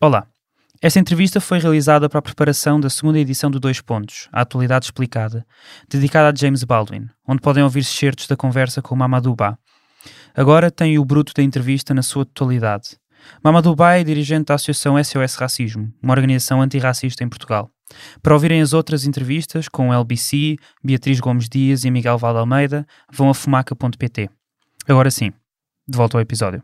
Olá. Esta entrevista foi realizada para a preparação da segunda edição do Dois Pontos, a Atualidade Explicada, dedicada a James Baldwin, onde podem ouvir certos da conversa com Mamadou Ba. Agora tem o bruto da entrevista na sua totalidade. Mamadou Ba é dirigente da Associação SOS Racismo, uma organização antirracista em Portugal. Para ouvirem as outras entrevistas com LBC, Beatriz Gomes Dias e Miguel Valde Almeida, vão a fumaca.pt. Agora sim, de volta ao episódio.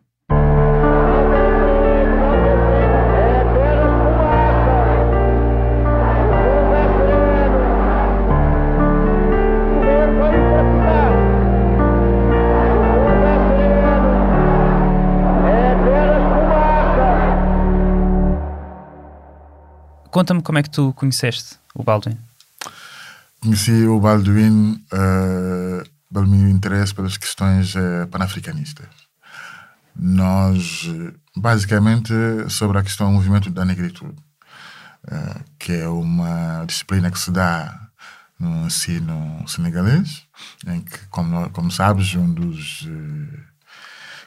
Conta-me como é que tu conheceste o Baldwin. Conheci o Baldwin uh, pelo meu interesse pelas questões uh, panafricanistas. Nós, basicamente, sobre a questão do movimento da negritude, uh, que é uma disciplina que se dá no ensino senegalês, em que, como, como sabes, um dos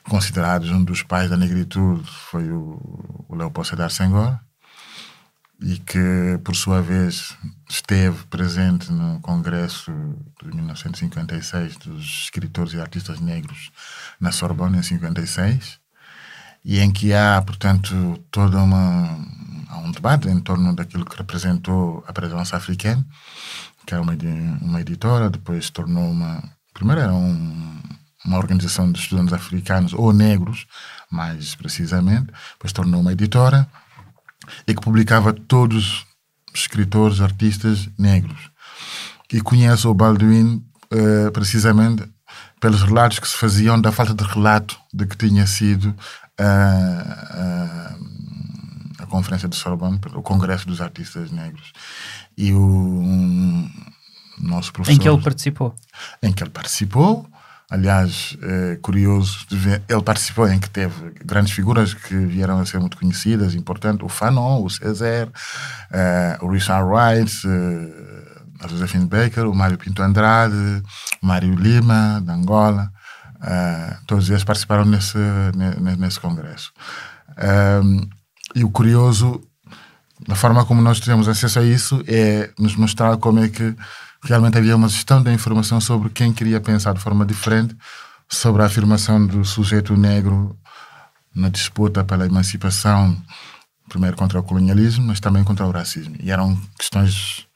considerados um dos pais da negritude foi o, o Leopoldo Sedar Senghor, e que, por sua vez, esteve presente no Congresso de 1956 dos escritores e artistas negros na Sorbonne, em 56, e em que há, portanto, toda uma um debate em torno daquilo que representou a presença africana, que é uma, uma editora, depois se tornou uma... Primeiro era um, uma organização de estudantes africanos, ou negros, mais precisamente, depois tornou uma editora, e que publicava todos os escritores, artistas negros. E conheço o Baldwin uh, precisamente pelos relatos que se faziam da falta de relato de que tinha sido uh, uh, a Conferência de Sorbonne, o Congresso dos Artistas Negros. E o um, nosso professor... Em que ele participou? Em que ele participou Aliás, é curioso de ver, ele participou em que teve grandes figuras que vieram a ser muito conhecidas, importantes, o Fanon, o César, uh, o Richard Wright, uh, a Josephine Baker, o Mário Pinto Andrade, o Mário Lima, da Angola, uh, todos eles participaram nesse, nesse congresso. E o curioso, da forma como nós temos acesso a isso, é nos mostrar como é que realmente havia uma gestão da informação sobre quem queria pensar de forma diferente sobre a afirmação do sujeito negro na disputa pela emancipação, primeiro contra o colonialismo, mas também contra o racismo. E eram questões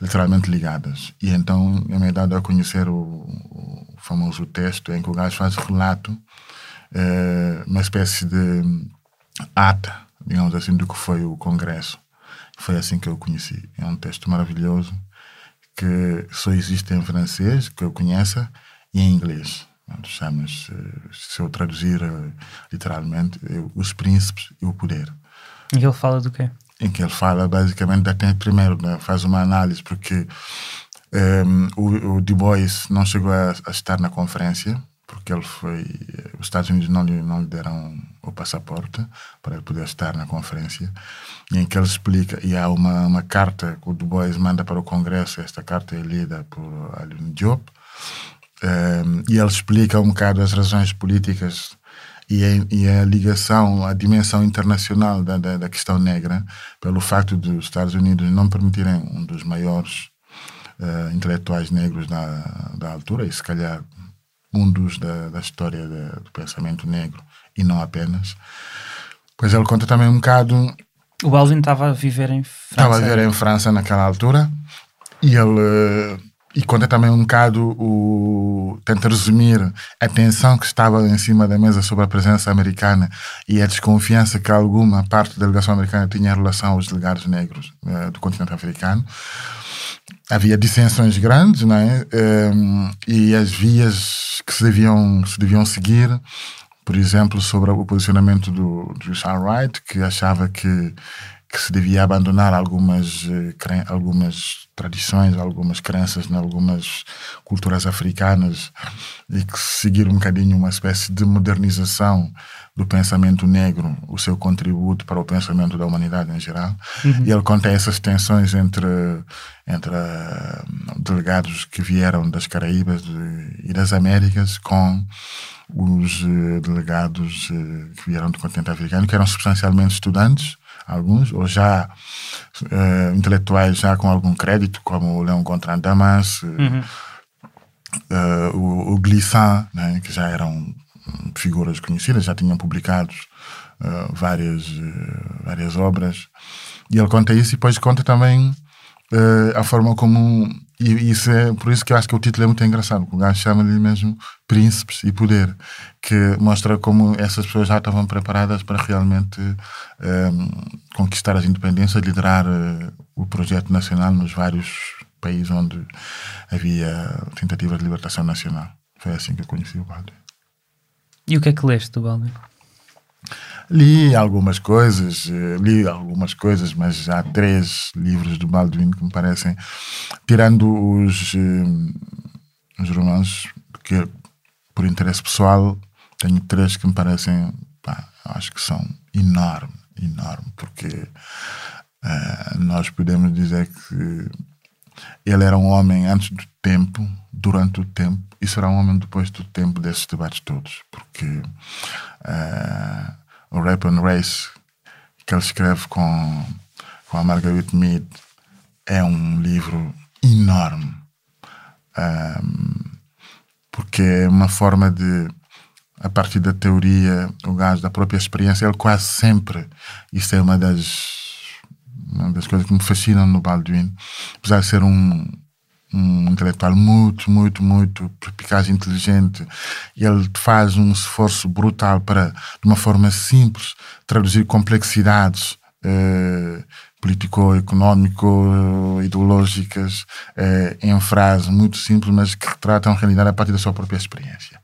literalmente ligadas. E então eu me dado a conhecer o, o, famoso texto em que o gajo faz relato, é, uma espécie de ata, digamos assim, do que foi o Congresso. Foi assim que eu conheci. É um texto maravilhoso que só existe em francês, que eu conheça, e em inglês. Chama-se, se eu traduzir eh, literalmente, Os Príncipes e o Poder. Que ele fala do quê? Em que ele fala basicamente, até primeiro né, faz uma análise, porque um, ehm, o, o Du Bois não chegou a, a estar na conferência, porque ele foi. Os Estados Unidos não lhe, não lhe deram o passaporte para ele poder estar na conferência, em que ele explica, e há uma, uma carta que o Du Bois manda para o Congresso, esta carta é lida por Alun Diop, um, ehm, e ele explica um bocado as razões políticas e a, e a ligação, a dimensão internacional da, da, da, questão negra, pelo facto dos Estados Unidos não permitirem um dos maiores uh, intelectuais negros da, da altura, e se calhar um dos da, da história de, do pensamento negro, e não apenas. Pois ele conta também um bocado. O Baldwin estava a viver em França. Estava a viver em França naquela altura e ele. E conta também um bocado o. tenta resumir a tensão que estava em cima da mesa sobre a presença americana e a desconfiança que alguma parte da delegação americana tinha em relação aos delegados negros uh, do continente africano havia dissensões grandes, não é? Um, e as vias que se deviam, se deviam seguir por exemplo, sobre o posicionamento do, do Richard Wright, que achava que, que se devia abandonar algumas, eh, algumas tradições, algumas crenças em algumas culturas africanas e que seguir um bocadinho uma espécie de modernização do pensamento negro, o seu contributo para o pensamento da humanidade em geral. Uhum. E ele conta essas tensões entre, entre uh, delegados que vieram das Caraíbas e das Américas com os uh, delegados uh, que vieram do continente africano, que eram substancialmente estudantes, alguns, ou já uh, intelectuais já com algum crédito, como o Leon Gontran Damas, uhum. uh, o, o Glissant, né, que já eram figuras conhecidas, já tinham publicado várias, várias obras. E ele conta isso e depois conta também a forma como e isso é por isso que eu acho que o título é muito engraçado. O gajo chama-lhe mesmo Príncipes e Poder, que mostra como essas pessoas já estavam preparadas para realmente um, ehm, conquistar as independências, liderar uh, o projeto nacional nos vários países onde havia tentativas de libertação nacional. Foi assim que eu conheci o Baldwin. E o que é que leste do Baldwin? Li algumas coisas, eh, li algumas coisas, mas há três livros do Baldwin que me parecem, tirando os, eh, os romances, que por interesse pessoal tenho três que me parecem, pá, acho que são enorme, enorme, porque uh, nós podemos dizer que ele era um homem antes do tempo, durante o tempo, e será um homem depois do tempo desses debates todos, porque uh, o Rap and Race que ele escreve com, com a Margaret Mead é um livro enorme. Um, porque é uma forma de a partir da teoria o gajo da própria experiência ele quase sempre isso é uma das uma das coisas que me fascinam no Baldwin apesar de ser um um intelectual muito, muito, muito perspicaz inteligente. E ele faz um esforço brutal para, de uma forma simples, traduzir complexidades eh, político-económico, ideológicas, eh, em frases muito simples, mas que retratam a realidade a partir da sua própria experiência.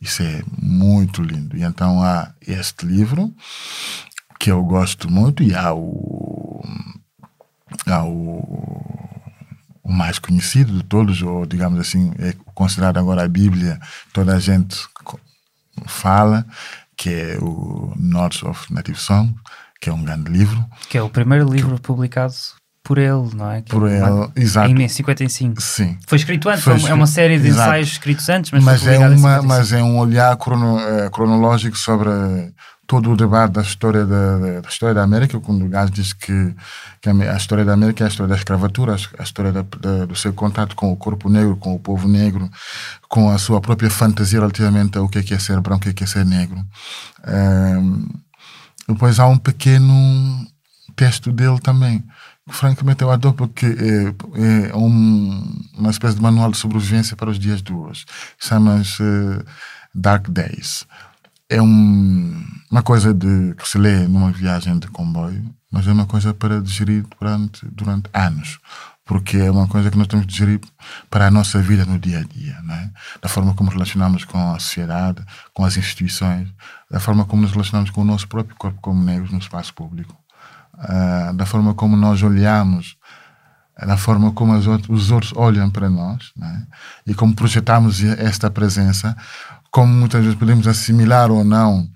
Isso é muito lindo. E então há este livro, que eu gosto muito, e há o. Há o o mais conhecido de todos, ou digamos assim, é considerado agora a Bíblia, toda a gente fala, que é o Notes of Native Song, que é um grande livro. Que é o primeiro livro que, publicado por ele, não é? Que por é ele, exato. Em 55. Sim. Foi escrito antes, foi, é uma série de exato. ensaios escritos antes, mas, mas é uma, Mas é um olhar crono, é, cronológico sobre todo o debate da história da, da, história da América, quando o gajo diz que, que, a história da América é a história da escravatura, a história da, da, do seu contato com o corpo negro, com o povo negro, com a sua própria fantasia relativamente ao que é, que é ser branco, o que é, é ser negro. Um, depois há um pequeno texto dele também, que francamente eu adoro porque é, é um, uma espécie de manual de sobrevivência para os dias de hoje. Chama-se Dark Days é um, uma coisa de, que se lê numa viagem de comboio, mas é uma coisa para digerir durante, durante anos. Porque é uma coisa que nós temos que digerir para a nossa vida no dia a dia, né? da forma como relacionamos com a sociedade, com as instituições, da forma como nos relacionamos com o nosso próprio corpo como negros no espaço público, uh, da forma como nós olhamos da forma como os outros olham para nós né? e como projetamos esta presença como muitas vezes podemos assimilar ou não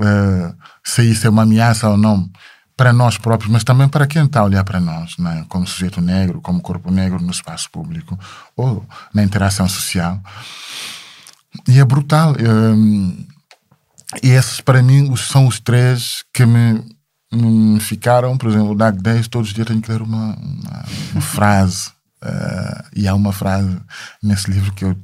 uh, se isso é uma ameaça ou não para nós próprios, mas também para quem está a olhar para nós, né? como sujeito negro, como corpo negro no espaço público ou na interação social. E é brutal. Um, e esses, para mim, são os três que me, me ficaram. Por exemplo, o Dag 10, todos os dias tenho que ler uma, uma, uma frase. Uh, e há uma frase nesse livro que eu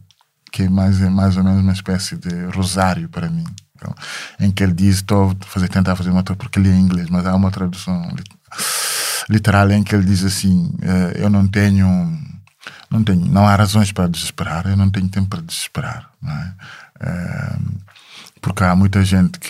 que é mais, é mais ou menos uma espécie de rosário para mim. Então, em que ele diz, estou fazer, tentar fazer uma porque ele é inglês, mas há uma tradução literal em que ele diz assim: eh, Eu não tenho, não tenho, não há razões para desesperar, eu não tenho tempo para desesperar, é? Eh, porque há muita gente que,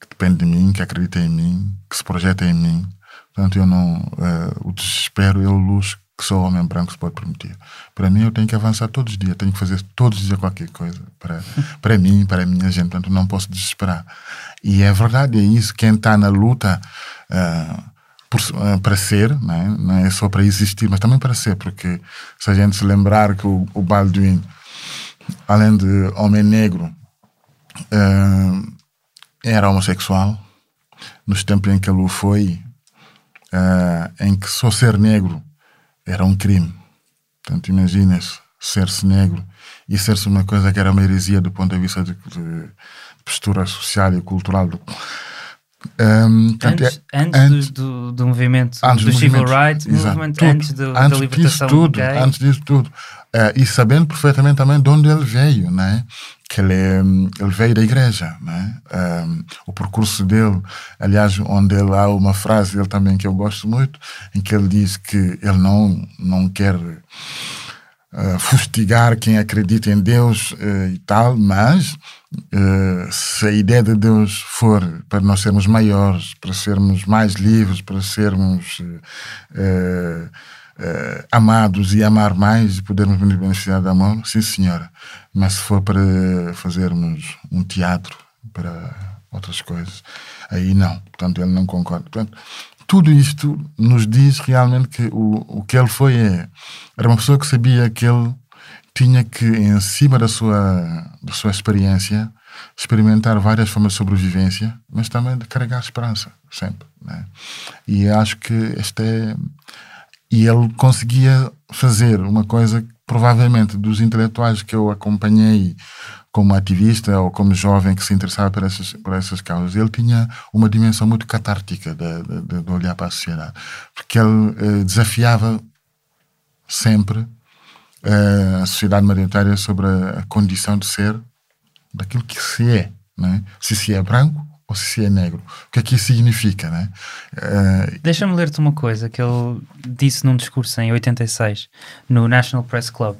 que depende de mim, que acredita em mim, que se projeta em mim. Portanto, eu não, uh, o desespero é o luz que só o homem branco se pode permitir. Para mim, eu tenho que avançar todos os dias, tenho que fazer todos os dias qualquer coisa para, para mim, para a minha gente. Portanto, não posso desesperar. E é verdade, é isso. Quem está na luta uh, por, uh, para ser, não é? não é só para existir, mas também para ser, porque se a gente se lembrar que o, o Baldwin, além de homem negro, uh, era homossexual, nos tempos em que ele foi, em que só ser negro era um crime. Portanto, imagina-se ser-se negro e ser-se uma coisa que era uma heresia do ponto de vista de, de postura social e cultural do, Um, antes, antes, antes do, do, movimento antes do, do civil rights movement, tudo, antes, do, antes da libertação tudo, gay. Antes disso tudo. Uh, e sabendo perfeitamente também de onde ele veio, né? que ele, ele veio da igreja. Né? Um, o percurso dele, aliás, onde ele, há uma frase dele também que eu gosto muito, em que ele diz que ele não, não quer uh, fustigar quem acredita em Deus uh, e tal, mas uh, se a ideia de Deus for para nós sermos maiores, para sermos mais livres, para sermos amados e amar mais e podermos beneficiar da mão, sim senhora. Mas se for para fazermos um teatro, para outras coisas, aí não. Portanto, ele não concorda. Portanto, tudo isto nos diz realmente que o, o que ele foi é, era uma pessoa que sabia que ele tinha que, em cima da sua, da sua experiência, experimentar várias formas de sobrevivência, mas também de carregar esperança, sempre. Né? E acho que este é. E ele conseguia fazer uma coisa que, provavelmente, dos intelectuais que eu acompanhei como ativista ou como jovem que se interessava por essas, por essas causas, ele tinha uma dimensão muito catártica de, de, de olhar para a sociedade. Porque ele eh, desafiava sempre a sociedade majoritária sobre a, a, condição de ser daquilo que se é. Né? Se se é branco ou se se é negro. O que é que isso significa? Né? Uh, Deixa-me ler-te uma coisa que ele disse num discurso em 86, no National Press Club.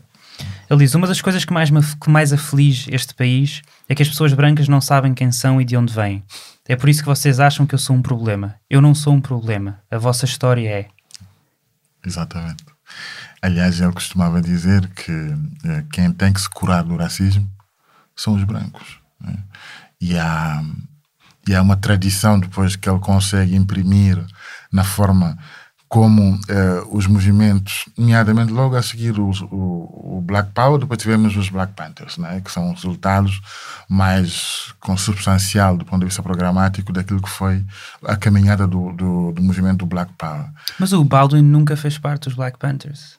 Ele diz: Uma das coisas que mais, me, que mais aflige este país é que as pessoas brancas não sabem quem são e de onde vêm. É por isso que vocês acham que eu sou um problema. Eu não sou um problema. A vossa história é. Exatamente. Aliás, ele costumava dizer que eh, quem tem que se curar do racismo são os brancos. Né? E, há, e há uma tradição depois que ele consegue imprimir na forma como uh, os movimentos, nomeadamente logo a seguir o, o, o, Black Power, depois tivemos os Black Panthers, né, que são resultados mais consubstancial do ponto de vista programático daquilo que foi a caminhada do, do, do movimento do Black Power. Mas o Baldwin nunca fez parte dos Black Panthers?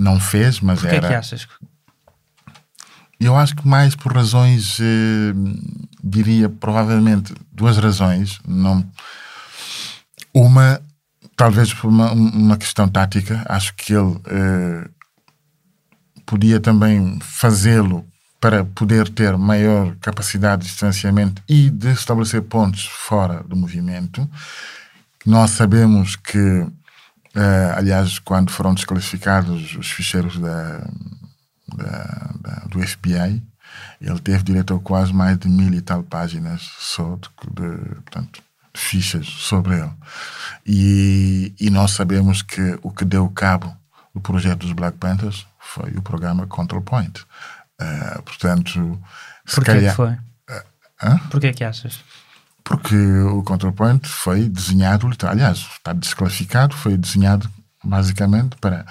Não fez, mas Porquê era... que achas? Eu acho que mais por razões, eh, diria provavelmente duas razões. Não... Uma talvez por uma, uma questão tática, acho que ele eh, podia também fazê-lo para poder ter maior capacidade de distanciamento e de estabelecer pontos fora do movimento. Nós sabemos que, eh, aliás, quando foram desclassificados os ficheiros da, da, da, do FBI, ele teve direito a quase mais de mil e tal páginas só de, de portanto, fichas sobre ele. E, e nós sabemos que o que deu cabo do projeto dos Black Panthers foi o programa Control Point. Uh, portanto, se Porquê calhar. Que foi? Uh, Porquê que achas? Porque o Control Point foi desenhado, aliás, está desclassificado, foi desenhado basicamente para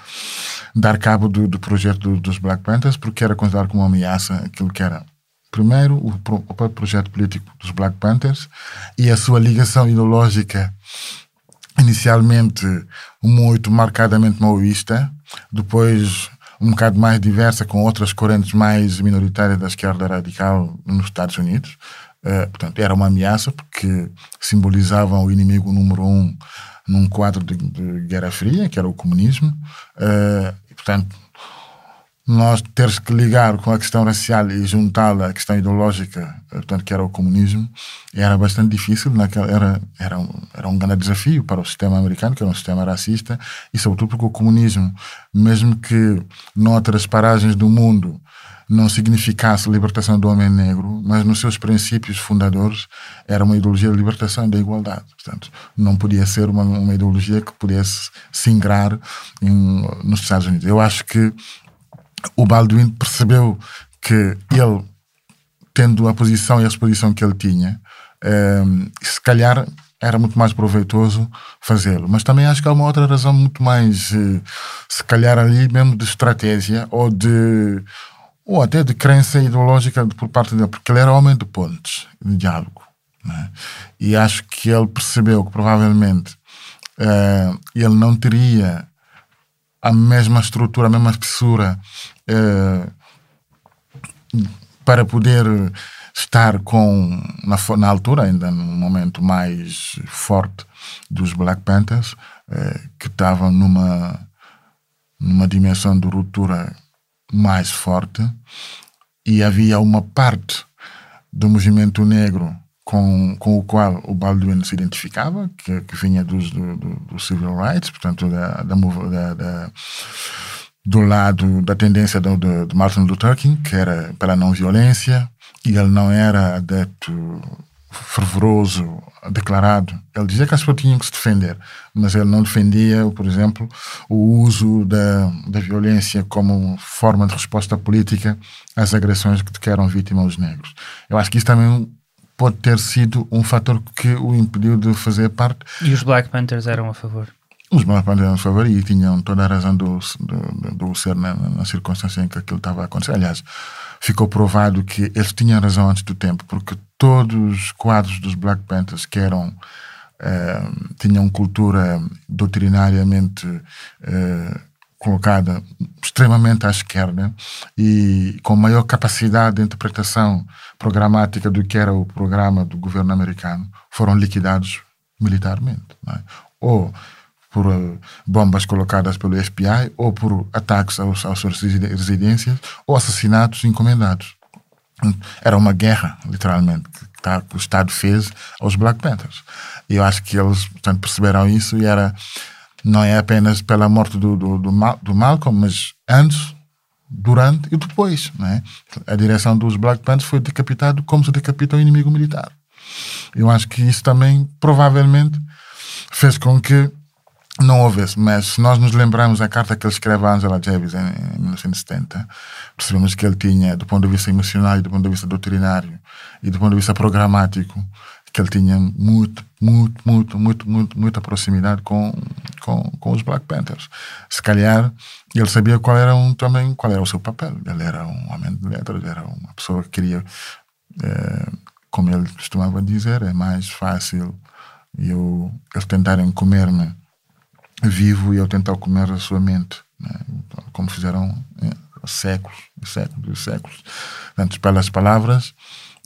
dar cabo do, do projeto do, dos Black Panthers, porque era considerado como uma ameaça aquilo que era primeiro o, o projeto político dos Black Panthers e a sua ligação ideológica inicialmente muito marcadamente maoísta, depois um bocado mais diversa com outras correntes mais minoritárias da esquerda radical nos Estados Unidos. Uh, portanto, era uma ameaça porque simbolizavam o inimigo número um num quadro de, de Guerra Fria, que era o comunismo. Uh, e, portanto, nós teres que ligar com a questão racial e juntá-la à questão ideológica, portanto, que era o comunismo, era bastante difícil, naquela, era, era, um, era um grande desafio para o sistema americano, que era um sistema racista, e sobretudo porque o comunismo, mesmo que noutras paragens do mundo não significasse libertação do homem negro, mas nos seus princípios fundadores era uma ideologia de libertação e da igualdade. Portanto, não podia ser uma, uma ideologia que pudesse se ingrar em, nos Estados Unidos. Eu acho que o Balduino percebeu que ele, tendo a posição e a exposição que ele tinha, ehm, se calhar era muito mais proveitoso fazê-lo. Mas também acho que há uma outra razão muito mais, eh, se calhar ali mesmo de estratégia ou de ou até de crença ideológica por parte dele, porque ele era homem de pontes, de diálogo. Né? E acho que ele percebeu que provavelmente uh, ele não teria a mesma estrutura, a mesma espessura eh, para poder estar com, na, na altura, ainda no momento mais forte dos Black Panthers, eh, que estavam numa, numa dimensão de ruptura mais forte, e havia uma parte do movimento negro com, com o qual o Baldwin se identificava, que, que vinha dos, do, do, civil rights, portanto, da, da, da, do lado da tendência do, do Martin Luther King, que era pela não violência, e ele não era adepto fervoroso, declarado. Ele dizia que as pessoas tinham que se defender, mas ele não defendia, por exemplo, o uso da, da violência como forma de resposta política às agressões que, eram vítimas os negros. Eu acho que isso também pode ter sido um fator que o impediu de fazer parte. E os Black Panthers eram a favor? Os Panthers eram a favor e tinham toda a razão do, do, do ser na, na circunstância em que aquilo estava a acontecer. Aliás, ficou provado que eles tinham razão antes do tempo, porque todos os quadros dos Black Panthers que eram eh, tinham cultura doutrinariamente eh, colocada extremamente à esquerda e com maior capacidade de interpretação programática do que era o programa do governo americano, foram liquidados militarmente. É? Ou por uh, bombas colocadas pelo FBI, ou por ataques aos, às suas residências, ou assassinatos encomendados. Era uma guerra, literalmente, que, tá, que o Estado fez aos Black Panthers. E eu acho que eles portanto, perceberam isso e era não é apenas pela morte do, do, do, Mal, do Malcolm, mas antes, durante e depois. Né? A direção dos Black Panthers foi decapitado como se decapita o inimigo militar. Eu acho que isso também provavelmente fez com que não houvesse, mas se nós nos lembrarmos a carta que ele escreve a Angela Davis em, em 1970, percebemos que ele tinha, do ponto de vista emocional do ponto de vista doutrinário e do ponto de vista programático, que ele tinha muito, muito, muito, muito, muito, muita proximidade com, com, com os Black Panthers. Se calhar ele sabia qual era um, também qual era o seu papel. Ele era um homem de letras, era uma pessoa que queria, é, como ele costumava dizer, é mais fácil eu, eles tentarem comer-me vivo e eu tentar comer a sua mente, né? como fizeram é, séculos e séculos e séculos. Portanto, pelas palavras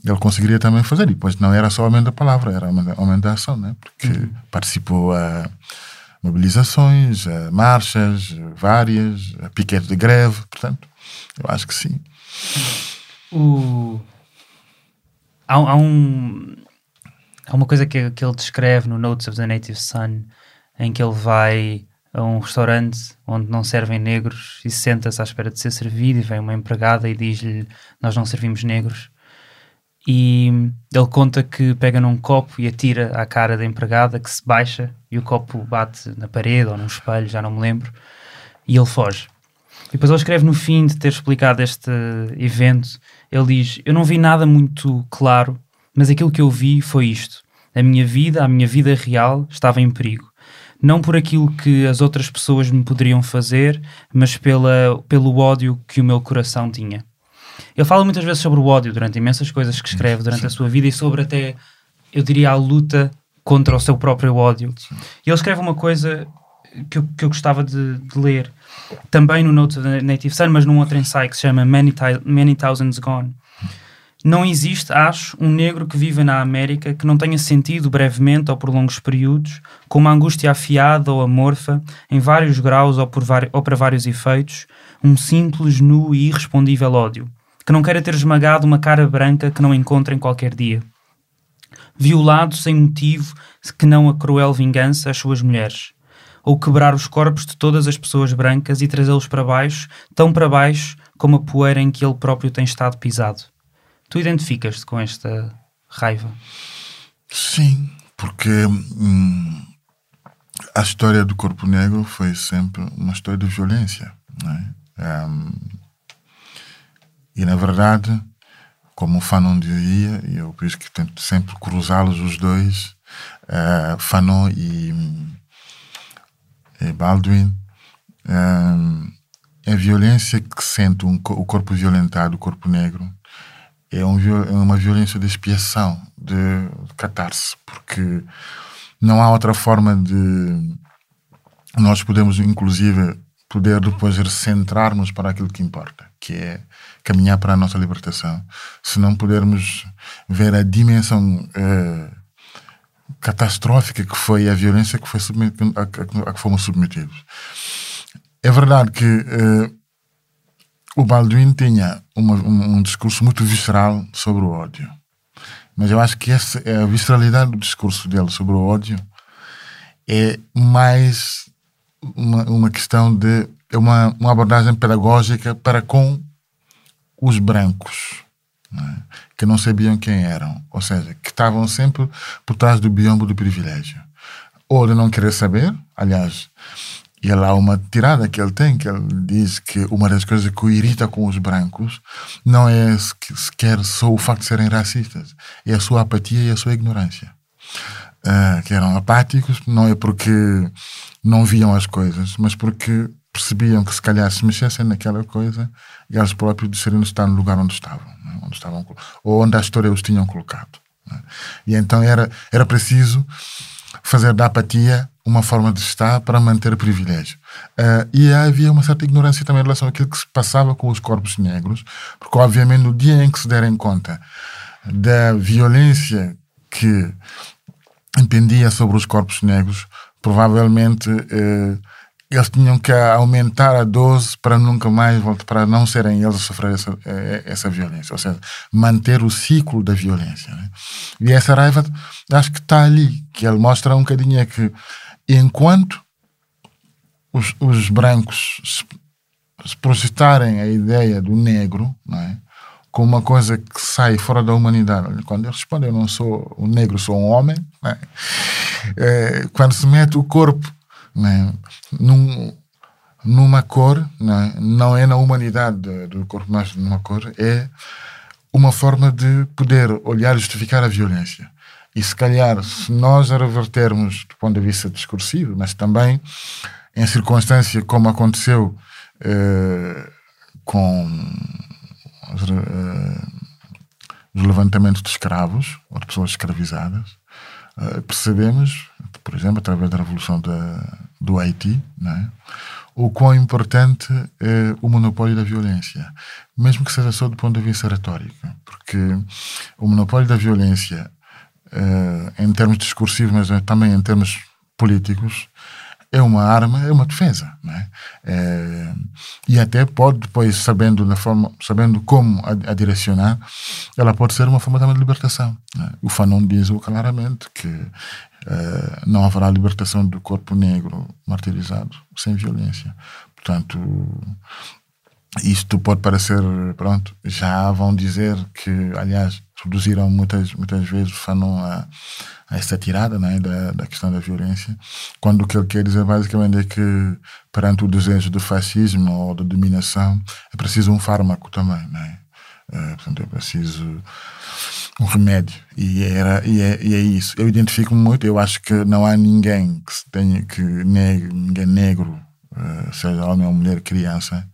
ele conseguiria também fazer. E depois não era só homem da palavra, era homem da ação, né? porque uhum. participou a mobilizações, a marchas, várias, a piquete de greve, portanto, eu acho que sim. O... Há, há, um... há uma coisa que, que ele descreve no Notes of the Native Son, em que ele vai a um restaurante onde não servem negros e senta-se à espera de ser servido e vem uma empregada e diz-lhe nós não servimos negros e ele conta que pega num copo e atira à cara da empregada que se baixa e o copo bate na parede ou num espelho, já não me lembro, e ele foge. E depois ele escreve no fim de ter explicado este evento, ele diz: Eu não vi nada muito claro, mas aquilo que eu vi foi isto. A minha vida, a minha vida real, estava em perigo. Não por aquilo que as outras pessoas me poderiam fazer, mas pela, pelo ódio que o meu coração tinha. Ele fala muitas vezes sobre o ódio durante imensas coisas que escreve durante Sim. a sua vida e sobre até, eu diria, a luta contra o seu próprio ódio. E ele escreve uma coisa que eu, que eu gostava de, de, ler, também no Notes of the Native Son, mas num outro ensaio que se chama Many, Many Thousands Gone. Não existe, acho, um negro que viva na América que não tenha sentido brevemente ou por longos períodos, com uma angústia afiada ou amorfa, em vários graus ou, ou para vários efeitos, um simples, nu e irrespondível ódio que não queira ter esmagado uma cara branca que não encontra em qualquer dia. Violado sem motivo que não a cruel vingança às suas mulheres. Ou quebrar os corpos de todas as pessoas brancas e trazê-los para baixo, tão para baixo como a poeira em que ele próprio tem estado pisado. Tu identificas-te com esta raiva? Sim, porque hum, a história do corpo negro foi sempre uma história de violência. É? Um, e na verdade, como o Fanon dizia, e eu isso que tento sempre cruzá-los os dois, uh, Fanon e, e Baldwin, uh, a violência que sente um, o corpo violentado, o corpo negro, é, um, é uma violência de expiação, de, catarse, porque não há outra forma de. Nós podemos, inclusive, poder depois recentrarmos para aquilo que importa, que é caminhar para a nossa libertação. Se não pudermos ver a dimensão eh, catastrófica que foi a violência que foi a, a, que fomos submetidos. É verdade que eh, o Balduino tinha uma, um, um, discurso muito visceral sobre o ódio. Mas eu acho que essa, a visceralidade do discurso dele sobre o ódio é mais uma, uma questão de é uma, uma abordagem pedagógica para com os brancos, não é? que não sabiam quem eram, ou seja, que estavam sempre por trás do biombo do privilégio. Ou de não querer saber, aliás, e lá uma tirada que ele tem, que ele diz que uma das coisas que o irrita com os brancos não é sequer só o facto de serem racistas, é a sua apatia e a sua ignorância. Uh, que eram apáticos, não é porque não viam as coisas, mas porque percebiam que se calhar se mexessem naquela coisa, eles próprios deixariam de estar no lugar onde estavam, né? onde estavam ou onde a história os tinham colocado. Né? E então era, era preciso fazer da apatia uma forma de estar para manter privilégio. Uh, e havia uma certa ignorância também em relação àquilo que se passava com os corpos negros, porque, obviamente, no dia em que se derem conta da violência que impendia sobre os corpos negros, provavelmente uh, eles tinham que aumentar a dose para nunca mais voltar, para não serem eles a sofrer essa, eh, essa violência, ou seja, manter o ciclo da violência. Né? E essa raiva, acho que está ali, que ele mostra um bocadinho é que enquanto os, os brancos se, se projetarem a ideia do negro, não é? como uma coisa que sai fora da humanidade. Quando eles respondem, eu não sou um negro, sou um homem. É? É, quando se mete o corpo é? Num, numa cor, não é? não é na humanidade do corpo, mas numa cor, é uma forma de poder olhar e justificar a violência. E se calhar, se nós a revertermos do ponto de vista discursivo, mas também em circunstância como aconteceu eh, com os, eh, os, levantamentos de escravos ou de pessoas escravizadas, eh, percebemos, por exemplo, através da revolução da, do Haiti, é? o quão importante é o monopólio da violência, mesmo que seja só do ponto de vista retórico, porque o monopólio da violência uh, em termos discursivos, mas também em termos políticos, é uma arma, é uma defesa, né? É, e até pode depois, sabendo da forma, sabendo como a, a direcionar, ela pode ser uma forma também de libertação. Né? O Fanon diz claramente que uh, não haverá libertação do corpo negro martirizado sem violência. Portanto, isto pode parecer, pronto, já vão dizer que, aliás, reduziram muitas, muitas vezes o Fanon a, a essa tirada né, da, da questão da violência, quando o que ele quer dizer basicamente é que perante o desejo do fascismo ou da dominação é preciso um fármaco também, né? É, portanto, é preciso um remédio e, era, e, é, e é isso. Eu identifico muito, eu acho que não há ninguém que tenha que negro, ninguém negro, uh, seja homem ou mulher, criança,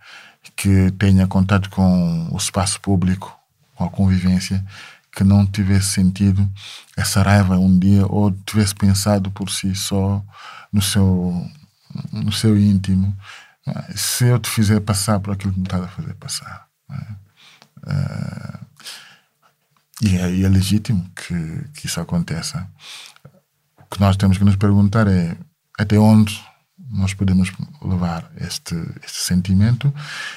que tenha contato com o espaço público, com a convivência, que não tivesse sentido essa raiva um dia ou tivesse pensado por si só no seu, no seu íntimo. Se eu te fizer passar por aquilo que me estás a fazer passar. Uh, e, é, e é legítimo que, que isso aconteça. O que nós temos que nos perguntar é até onde nós podemos levar este, este sentimento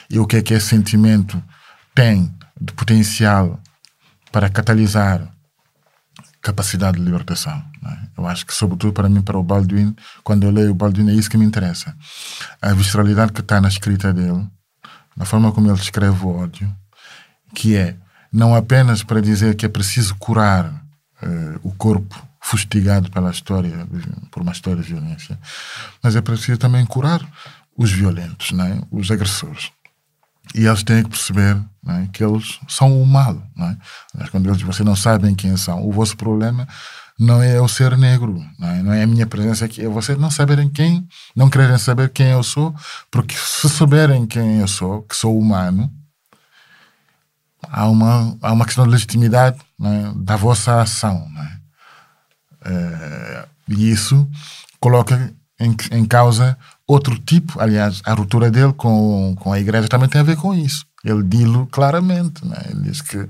e o que é que esse sentimento tem de potencial para catalisar capacidade de libertação. É? Eu acho que, sobretudo para mim, para o Baldwin, quando eu leio o Baldwin, é isso que me interessa. A visceralidade que está na escrita dele, na forma como ele descreve o ódio, que é não apenas para dizer que é preciso curar uh, o corpo fustigado pela história, por uma história de violência, mas é preciso também curar os violentos, não é? os agressores. E eles têm que perceber é? que eles são o mal. Não é? Mas quando eles vocês não sabem quem são, o vosso problema não é eu ser negro, não é, não é a minha presença aqui, é vocês não saberem quem, não quererem saber quem eu sou, porque se souberem quem eu sou, que sou humano, há uma, há uma questão de legitimidade é? da vossa ação. É? e isso coloca em, em causa outro tipo, aliás, a ruptura dele com, com a igreja também tem a ver com isso. Ele diz claramente, né? ele diz que,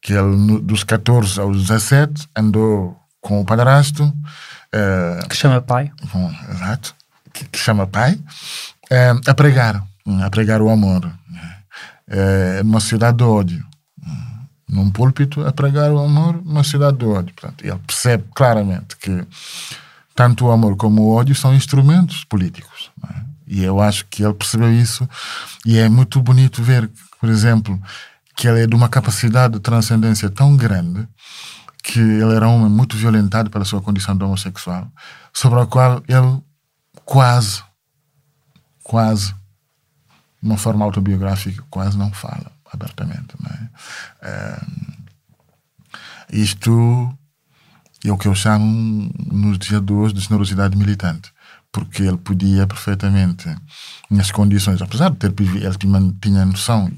que ele, dos 14 aos 17, andou com o padrasto. Uh, que chama pai. Com, exato. Que, que, chama pai. Uh, a pregar, a pregar o amor. Uh, numa cidade de ódio. Num púlpito, a pregar o amor numa cidade de ódio. Portanto, ele percebe claramente que tanto o amor como o ódio são instrumentos políticos. É? E eu acho que ele percebeu isso e é muito bonito ver, por exemplo, que ele é de uma capacidade de transcendência tão grande que ele era um homem muito violentado pela sua condição de homossexual, sobre a qual ele quase, quase, uma forma autobiográfica, quase não fala abertamente. Não é? é isto é o que eu chamo nos dias de hoje de generosidade militante porque ele podia perfeitamente, nas condições, apesar de ter ele tinha, tinha noção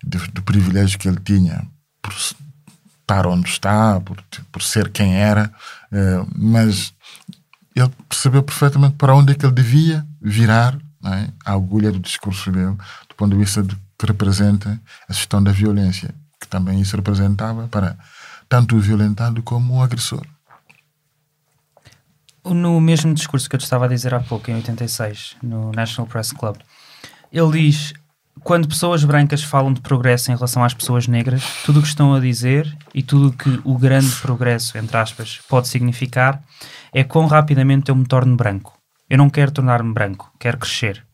do, do, privilégio que ele tinha por estar onde está, por, por ser quem era, eh, mas ele percebeu perfeitamente para onde é que ele devia virar é? a agulha do discurso dele, do ponto de vista de que representa a gestão da violência, que também isso representava para tanto o violentado como o agressor. No mesmo discurso que eu te estava a dizer há pouco, em 86, no National Press Club, ele diz: quando pessoas brancas falam de progresso em relação às pessoas negras, tudo o que estão a dizer e tudo o que o grande progresso, entre aspas, pode significar é quão rapidamente eu me torno branco. Eu não quero tornar-me branco, quero crescer.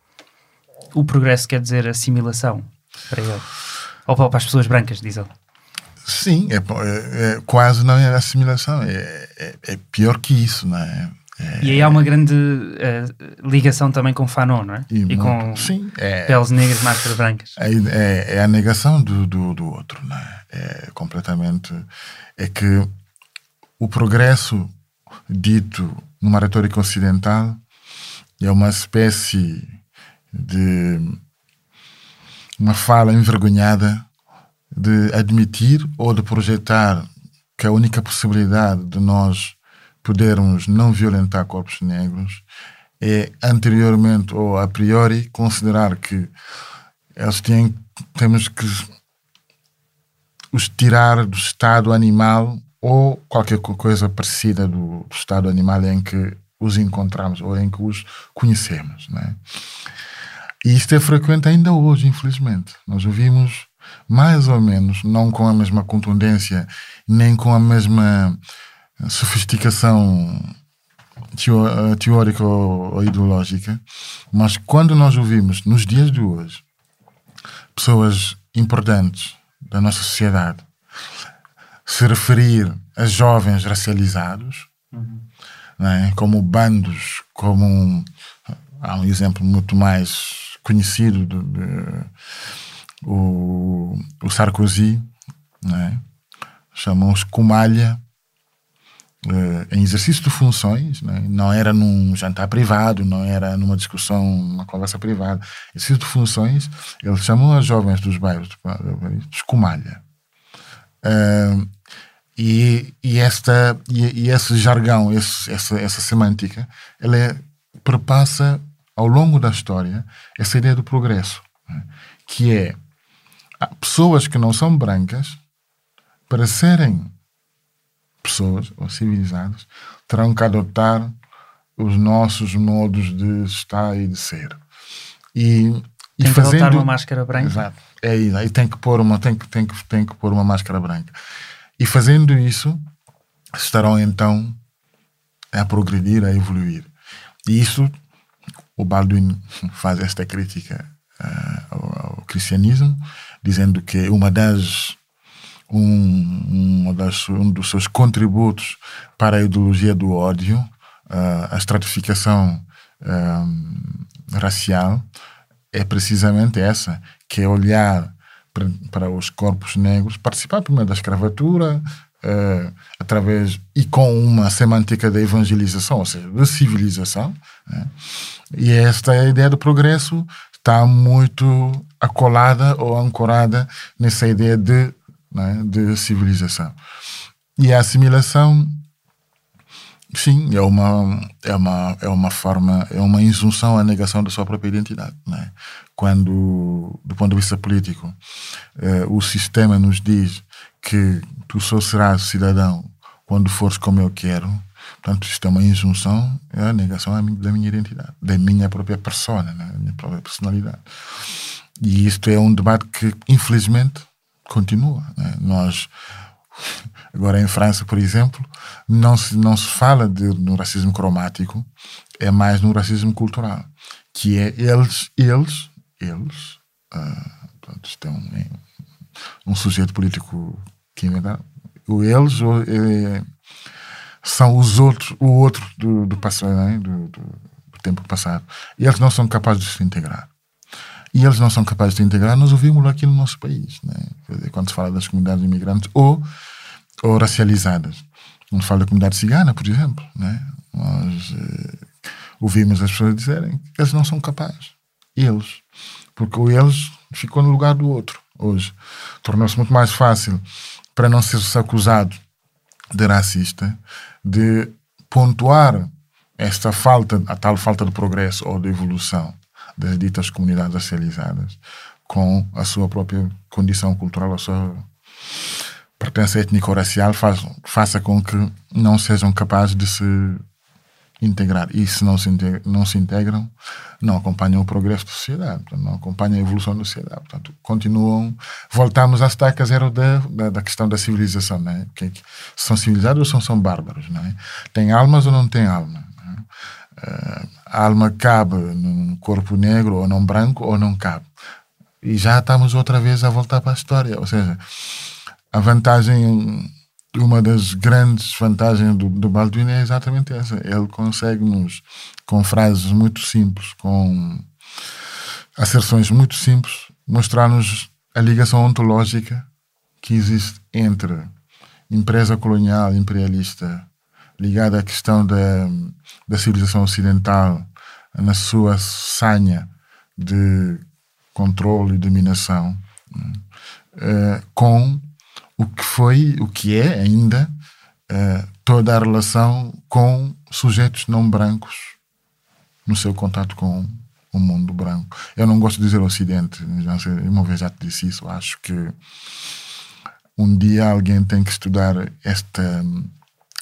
O progresso quer dizer assimilação para ele. Ou para as pessoas brancas, diz ele. Sim, é, é, é, quase não é assimilação, é, é, é pior que isso, não é? E aí há uma grande uh, ligação também com Fanon, não é? E, e com sim, é, peles negras, máscaras brancas. É, é, é, a negação do, do, do, outro, não é? É completamente. É que o progresso dito numa retórica ocidental é uma espécie de. uma fala envergonhada de admitir ou de projetar que a única possibilidade de nós podermos não violentar corpos negros é anteriormente ou a priori considerar que eles têm, temos que os tirar do estado animal ou qualquer coisa parecida do, do estado animal em que os encontramos ou em que os conhecemos. Né? E isto é frequente ainda hoje, infelizmente. Nós ouvimos mais ou menos, não com a mesma contundência, nem com a mesma sofisticação eh, teórica ou, ideológica, mas quando nós ouvimos nos dias de hoje pessoas importantes da nossa sociedade se referir a jovens racializados, uhum. É? como bandos, como um, há um exemplo muito mais conhecido de, de o, o Sarkozy, é? chamam-os Comalha uh, em exercício de funções, né? não era num jantar privado, não era numa discussão, uma conversa privada. Exercício de funções, eles chamam as jovens dos bairros de escumalha. Uh, e, e, esta, e, e, esse jargão, esse, essa, essa semântica, ela é, perpassa ao longo da história essa ideia do progresso, né? que é pessoas que não são brancas, para serem pessoas ou civilizados terão que adotar os nossos modos de estar e de ser. E, e tem fazendo, que adotar uma máscara branca. Exato. É isso. Aí tem que pôr uma tem que tem que tem que pôr uma máscara branca. E fazendo isso estarão então a progredir, a evoluir. E isso o Baldwin faz esta crítica uh, ao, ao cristianismo, dizendo que uma das um, um, das, um dos seus contributos para a ideologia do ódio, uh, a estratificação uh, racial, é precisamente essa, que é olhar para, os corpos negros, participar primeiro da escravatura, uh, através e com uma semântica da evangelização, ou seja, da civilização. Né? E esta ideia do progresso está muito acolada ou ancorada nessa ideia de né, de civilização. E a assimilação Sim, é uma, é uma, é uma forma, é uma injunção à negação da sua própria identidade. Né? Quando, do ponto de vista político, eh, o sistema nos diz que tu só serás cidadão quando fores como eu quero, portanto, isto é uma injunção, é a negação da minha identidade, da minha própria persona, né? da minha própria personalidade. E isto é um debate que, infelizmente, continua. Né? Nós Agora, em França, por exemplo, não se, não se fala de, no racismo cromático, é mais no racismo cultural, que é eles, eles, eles, uh, isto é um, um sujeito político que inventaram, o eles é, são os outros, o outro do, do passado, né? do, do, do tempo passado. Eles não são capazes de se integrar e eles não são capazes de integrar, nós ouvimos aqui no nosso país, né? dizer, quando se fala das comunidades imigrantes ou, ou racializadas. Quando se fala da comunidade cigana, por exemplo, né? nós eh, ouvimos as pessoas dizerem que eles não são capazes. Eles. Porque o eles ficou no lugar do outro hoje. Tornou-se muito mais fácil para não ser acusado de racista, de pontuar esta falta, a tal falta de progresso ou de evolução das ditas comunidades racializadas com a sua própria condição cultural, a sua pertença étnico-racial, faz, faça com que não sejam capazes de se integrar. E se não se, integram, não se integram, não acompanham o progresso da sociedade, não acompanham a evolução da sociedade. Portanto, continuam. Voltamos à estaca zero da, da, da questão da civilização. Né? Que, que, são civilizados ou são, são bárbaros? Né? Têm almas ou não têm alma? Né? Uh, a alma cabe num corpo negro ou num branco ou não cabe. E já estamos outra vez a voltar para a história. Ou seja, a vantagem, uma das grandes vantagens do, do Baldwin é exatamente essa. Ele consegue-nos, com frases muito simples, com asserções muito simples, mostrar-nos a ligação ontológica que existe entre empresa colonial imperialista ligada à questão da, da civilização ocidental na sua sanha de controle e dominação uh, com o que foi, o que é ainda uh, toda a relação com sujeitos não brancos no seu contato com o mundo branco. Eu não gosto de dizer Ocidente, já sei, uma vez já te disse isso, acho que um dia alguém tem que estudar esta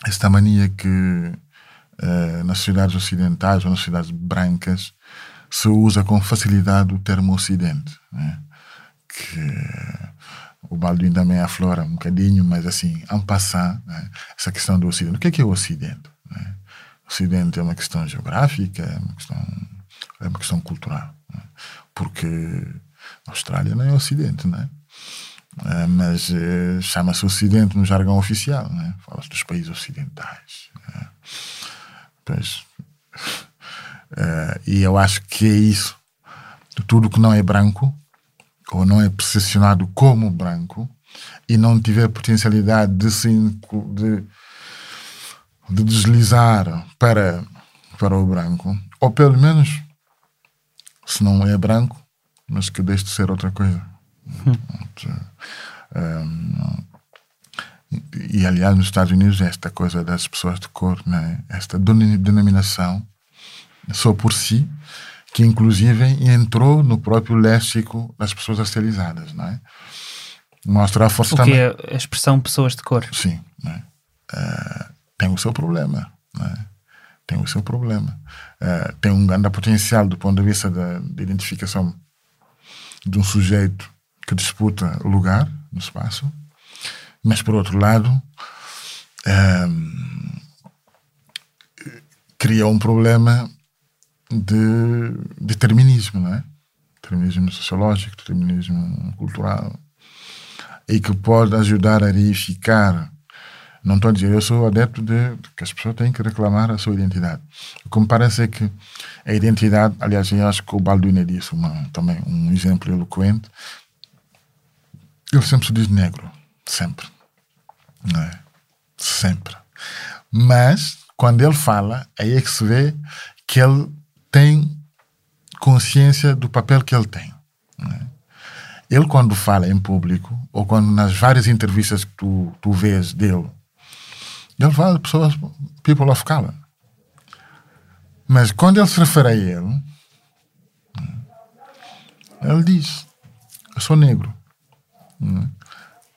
esta mania que uh, nas sociedades ocidentais ou nas sociedades brancas se usa com facilidade o termo Ocidente, né? que o Baldwin também aflora um bocadinho, mas assim, en passant, né? essa questão do Ocidente. O que é, que é o Ocidente? Né? O Ocidente é uma questão geográfica, é uma questão, é uma questão cultural, né? porque a Austrália não é Ocidente, né? Uh, mas uh, chama-se Ocidente no jargão oficial, né? fala-se dos países ocidentais. Né? Pois, uh, e eu acho que é isso. Tudo que não é branco, ou não é percepcionado como branco, e não tiver potencialidade de, se, de, de deslizar para, para o branco, ou pelo menos, se não é branco, mas que deixe de ser outra coisa um, e aliás, nos Estados Unidos, esta coisa das pessoas de cor, né? esta denominação, só por si, que inclusive entrou no próprio léxico das pessoas racializadas, não é? Mostra a força o que é a expressão pessoas de cor. Sim, né? uh, tem o seu problema, né? tem o seu problema. Uh, tem um grande potencial do ponto de vista da, da identificação de um sujeito que disputa lugar no espaço, mas por outro lado ehm, cria um problema de determinismo, não é? Determinismo sociológico, determinismo cultural, e que pode ajudar a reificar. Não estou a dizer, eu sou adepto de, de que as pessoas têm que reclamar a sua identidade. O que me parece é que a identidade, aliás, eu acho que o Balduino disse uma, também um exemplo eloquente, ele sempre se diz negro. Sempre. Não é? Sempre. Mas, quando ele fala, aí é que se vê que ele tem consciência do papel que ele tem. É? Ele, quando fala em público, ou quando nas várias entrevistas que tu, tu vês dele, Ele fala de pessoas, people of color. Mas quando ele se refere a ele, ele diz: Eu sou negro.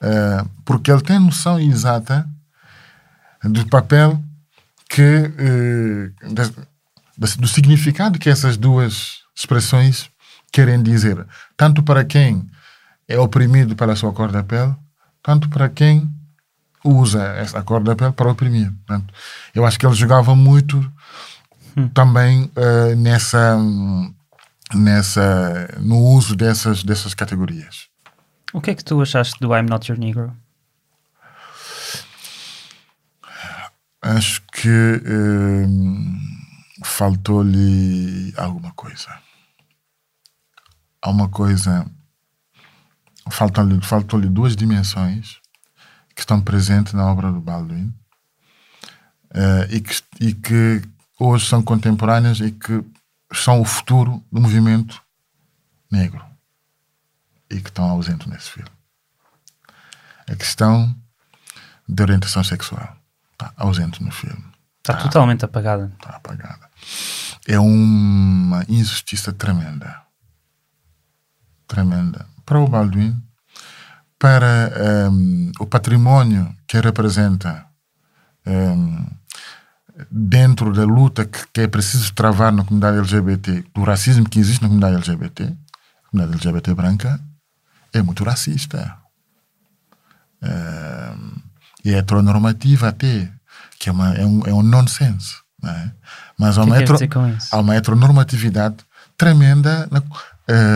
É, porque ele tem noção exata do papel que. Eh, do significado que essas duas expressões querem dizer. Tanto para quem é oprimido pela sua cor da pele, tanto para quem usa essa cor da pele para oprimir. Portanto, eu acho que ele jogava muito hum. também uh, nessa, nessa, no uso dessas, dessas categorias. O que é que tu achaste do I'm Not Your Negro? Acho que uh, faltou-lhe alguma coisa. Há uma coisa. Faltam-lhe faltou duas dimensões que estão presentes na obra do Baldwin uh, e, que, e que hoje são contemporâneas e que são o futuro do movimento negro e que estão ausentes nesse filme. A questão de orientação sexual está ausente no filme. Está, está totalmente apagada. Está apagada. É uma injustiça tremenda. Tremenda. Para o Baldwin, para um, o património que representa um, dentro da luta que, que, é preciso travar na comunidade LGBT, do racismo que existe na comunidade LGBT, a comunidade LGBT branca é muito racista. Um, e é heteronormativa até, que é, uma, é, um, é um nonsense. É? Mas há uma, hetero, há uma heteronormatividade tremenda na,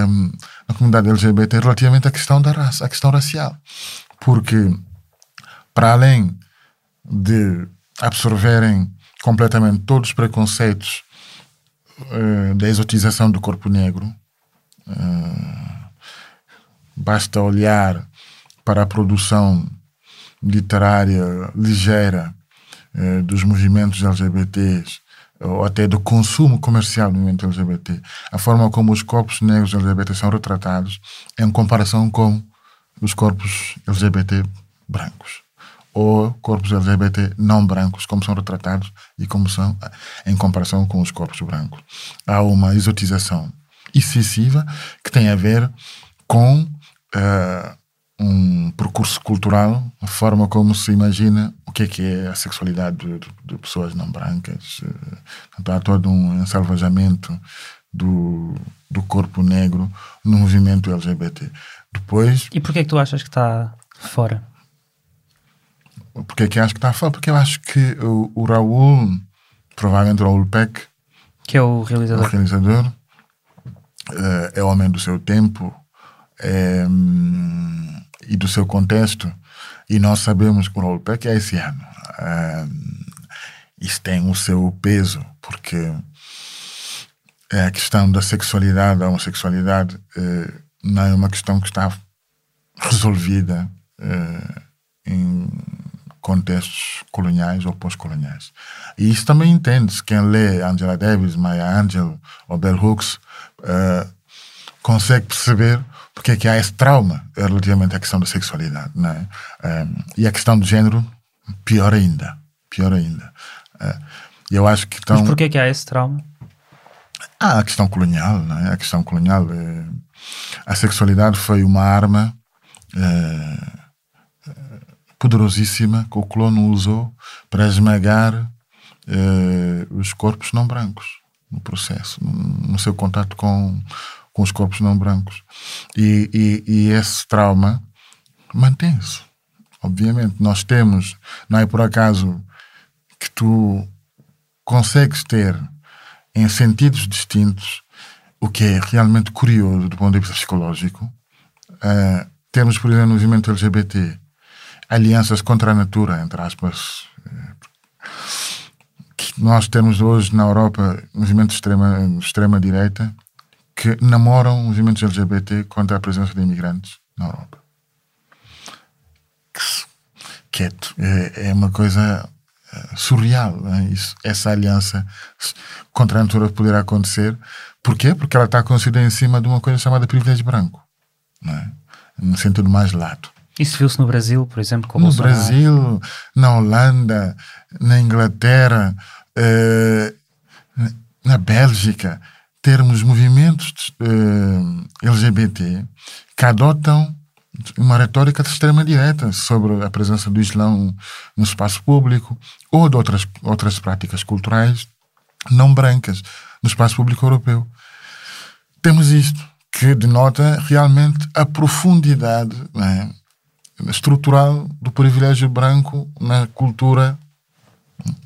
um, na comunidade LGBT relativamente à questão da raça, à questão racial. Porque, para além de absorverem completamente todos os preconceitos uh, da exotização do corpo negro, uh, basta olhar para a produção literária ligeira uh, dos movimentos LGBTs ou até do consumo comercial do movimento LGBT, a forma como os corpos negros LGBT são retratados em comparação com os corpos LGBT brancos ou corpos LGBT não brancos, como são retratados e como são em comparação com os corpos brancos. Há uma exotização excessiva que tem a ver com uh, um percurso cultural, a forma como se imagina o que é, que é a sexualidade de, de, pessoas não brancas. Então, há todo um ensalvajamento do, do corpo negro no movimento LGBT. Depois... E porquê é que tu achas que está fora? Porque é que acho que está fora? Porque eu acho que o, o Raul, provavelmente o Raul Peck, que é o realizador, o realizador uh, é homem do seu tempo é, e do seu contexto. E nós sabemos que o Raul Peck é esse ano. Um, isso tem o seu peso, porque é a questão da sexualidade, da homossexualidade, uh, não é uma questão que está resolvida em contextos coloniais ou pós-coloniais. E isso também entende-se. Quem lê Angela Davis, Maya Angelou ou Bell Hooks consegue perceber porque é que há esse trauma relativamente à questão da sexualidade. Não é? Um, e a questão do género, pior ainda. Pior ainda. Uh, eu acho que estão... Mas porquê é que há esse trauma? Ah, a questão colonial, não é? A questão colonial. Uh, a sexualidade foi uma arma uh, poderosíssima que o colono usou para esmagar os corpos não brancos no processo, no seu contato com, com os corpos não brancos. E, e, e esse trauma mantém-se. Obviamente, nós temos, não é por acaso que tu consegues ter em sentidos distintos o que é realmente curioso do ponto de vista psicológico. Uh, temos, por exemplo, o movimento LGBT alianças contra a natura, entre aspas. Que nós temos hoje na Europa movimentos de extrema, extrema direita que namoram movimentos LGBT contra a presença de imigrantes na Europa. Que é, é uma coisa eh, surreal é? Isso, essa aliança contra a natura poder acontecer. Porquê? Porque ela está construída em cima de uma coisa chamada privilégio branco, não é? no sentido mais lato. Isso viu-se no Brasil, por exemplo, com No Bolsonaro. Brasil, na Holanda, na Inglaterra, eh, na Bélgica, termos movimentos eh, LGBT que adotam uma retórica de extrema-direita sobre a presença do Islão no espaço público ou de outras, outras práticas culturais não brancas no espaço público europeu. Temos isto, que denota realmente a profundidade né, estrutural do privilégio branco na cultura,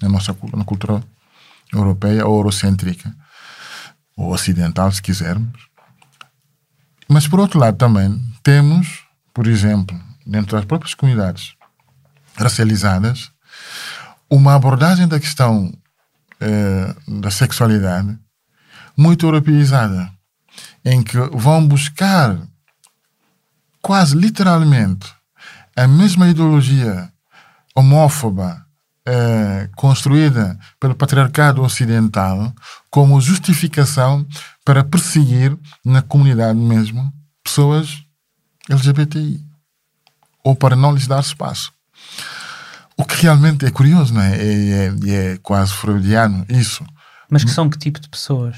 na nossa na cultura europeia ou eurocêntrica, ou ocidental, se quisermos. Mas, por outro lado, também temos, por exemplo, dentro das próprias comunidades racializadas, uma abordagem da questão eh, da sexualidade muito europeizada, em que vão buscar quase literalmente a mesma ideologia homófoba eh, construída pelo patriarcado ocidental como justificação para perseguir na comunidade mesmo pessoas LGBTI ou para não lhes dar espaço. O que realmente é curioso, não é? É, é, é quase freudiano isso. Mas que são que tipo de pessoas?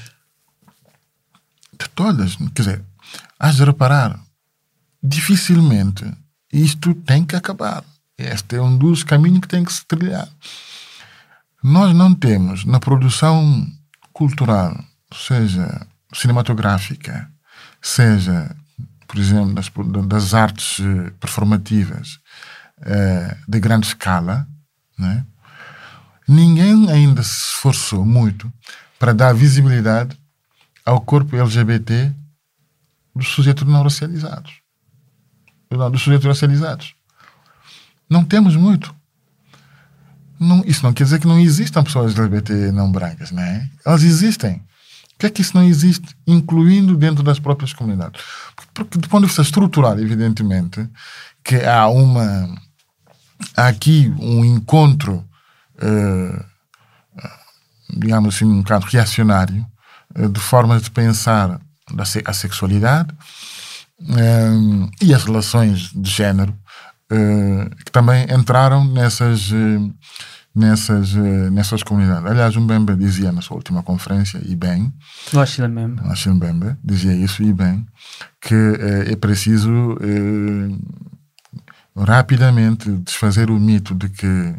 De todas. Quer dizer, has de reparar, dificilmente isto tem que acabar. Este é um dos caminhos que tem que se trilhar. Nós não temos na produção cultural, seja cinematográfica, seja, por exemplo, das, das artes eh, performativas eh, de grande escala, né? ninguém ainda se esforçou muito para dar visibilidade ao corpo LGBT dos sujeitos não racializados. Não, dos sujeitos racializados. Não temos muito. Não, isso não quer dizer que não existam pessoas LGBT não brancas, né? Elas existem. Por que é que isso não existe, incluindo dentro das próprias comunidades? Porque, do ponto de vista estrutural, evidentemente, que há uma. Há aqui um encontro, uh, digamos assim, um bocado reacionário, uh, de formas de pensar a sexualidade e as relações de género, que também entraram nessas nessas, nessas comunidades. Aliás, o Mbembe dizia na sua última conferência, e bem, o Achille Mbembe. o Achille Mbembe dizia isso, e bem, que eh, é preciso eh, rapidamente desfazer o mito de que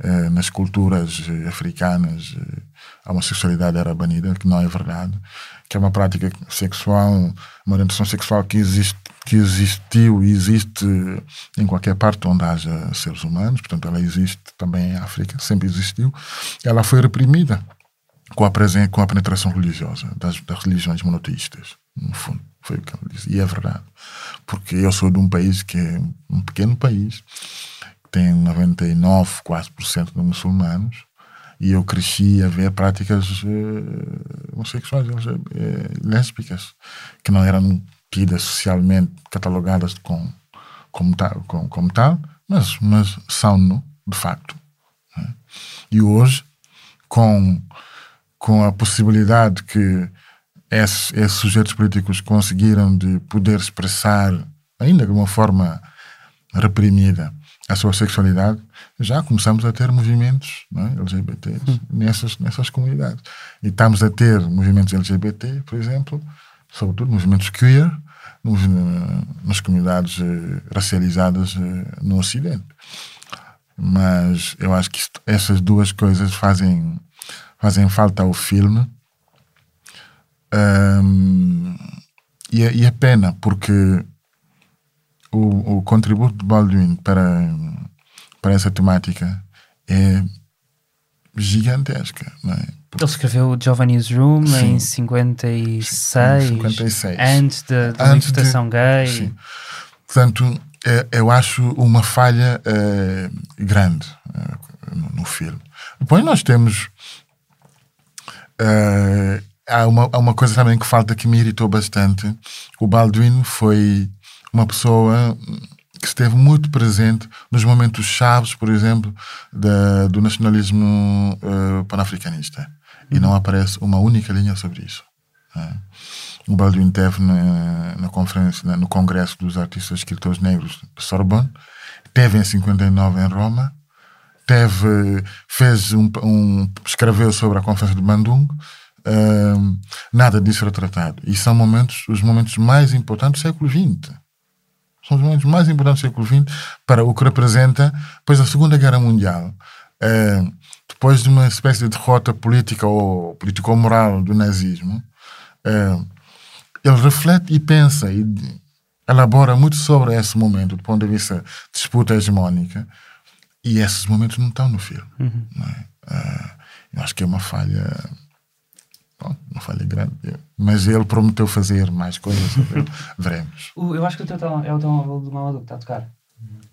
eh, nas culturas africanas a homossexualidade era banida, que não é verdade, que é uma prática sexual, uma orientação sexual que existe que existiu e existe em qualquer parte onde haja seres humanos, portanto, ela existe também em África, sempre existiu. Ela foi reprimida com a, com a penetração religiosa das, das religiões monoteístas, no fundo. Foi o que ela disse. E é verdade. Porque eu sou de um país que é um pequeno país, que tem 99, quase por cento de muçulmanos, e eu cresci a ver práticas uh, homossexuais, uh, lésbicas, que não eram tidas socialmente catalogadas com, como, tal, com, como tal, mas, mas são-no, de facto. Né? E hoje, com, com a possibilidade que esses, esses sujeitos políticos conseguiram de poder expressar, ainda de uma forma reprimida, a sua sexualidade, já começamos a ter movimentos é, LGBTs hum. nessas, nessas comunidades. E estamos a ter movimentos LGBT, por exemplo, sobretudo movimentos queer, nas comunidades eh, racializadas eh, no Ocidente. Mas eu acho que isto, essas duas coisas fazem, fazem falta ao filme. Um, e, é, e é pena, porque o, o contributo de Baldwin para, para essa temática é gigantesca. Não é? Ele escreveu Giovanni's Room sim. em 56, 56, antes da, da antes libertação de, gay. Sim. Portanto, é, eu acho uma falha é, grande é, no, filme. Depois nós temos. É, há, uma, há uma coisa também que falta que me irritou bastante. O Baldwin foi uma pessoa que esteve muito presente nos momentos chaves, por exemplo, da, do nacionalismo uh, panafricanista. E não aparece uma única linha sobre isso. Né? o Baldwin teve na, na conferência, no Congresso dos Artistas Escritores Negros Sorbonne, teve em 59 em Roma, teve, fez um, um escreveu sobre a Conferência de Bandung, uh, nada disso era tratado. E são momentos, os momentos mais importantes do século XX. São os momentos mais importantes do século XX para o que representa depois a Segunda Guerra Mundial. Uh, depois de uma espécie de derrota política ou político-moral do nazismo, uh, ele reflete e pensa e elabora muito sobre esse momento, do ponto de vista de disputa hegemónica, e esses momentos não estão no filme. Uhum. É? Uh, eu acho que é uma falha, bom, uma falha grande, mas ele prometeu fazer mais coisas, veremos. Eu acho que o teu é o telemóvel do Mamadou que está a tocar.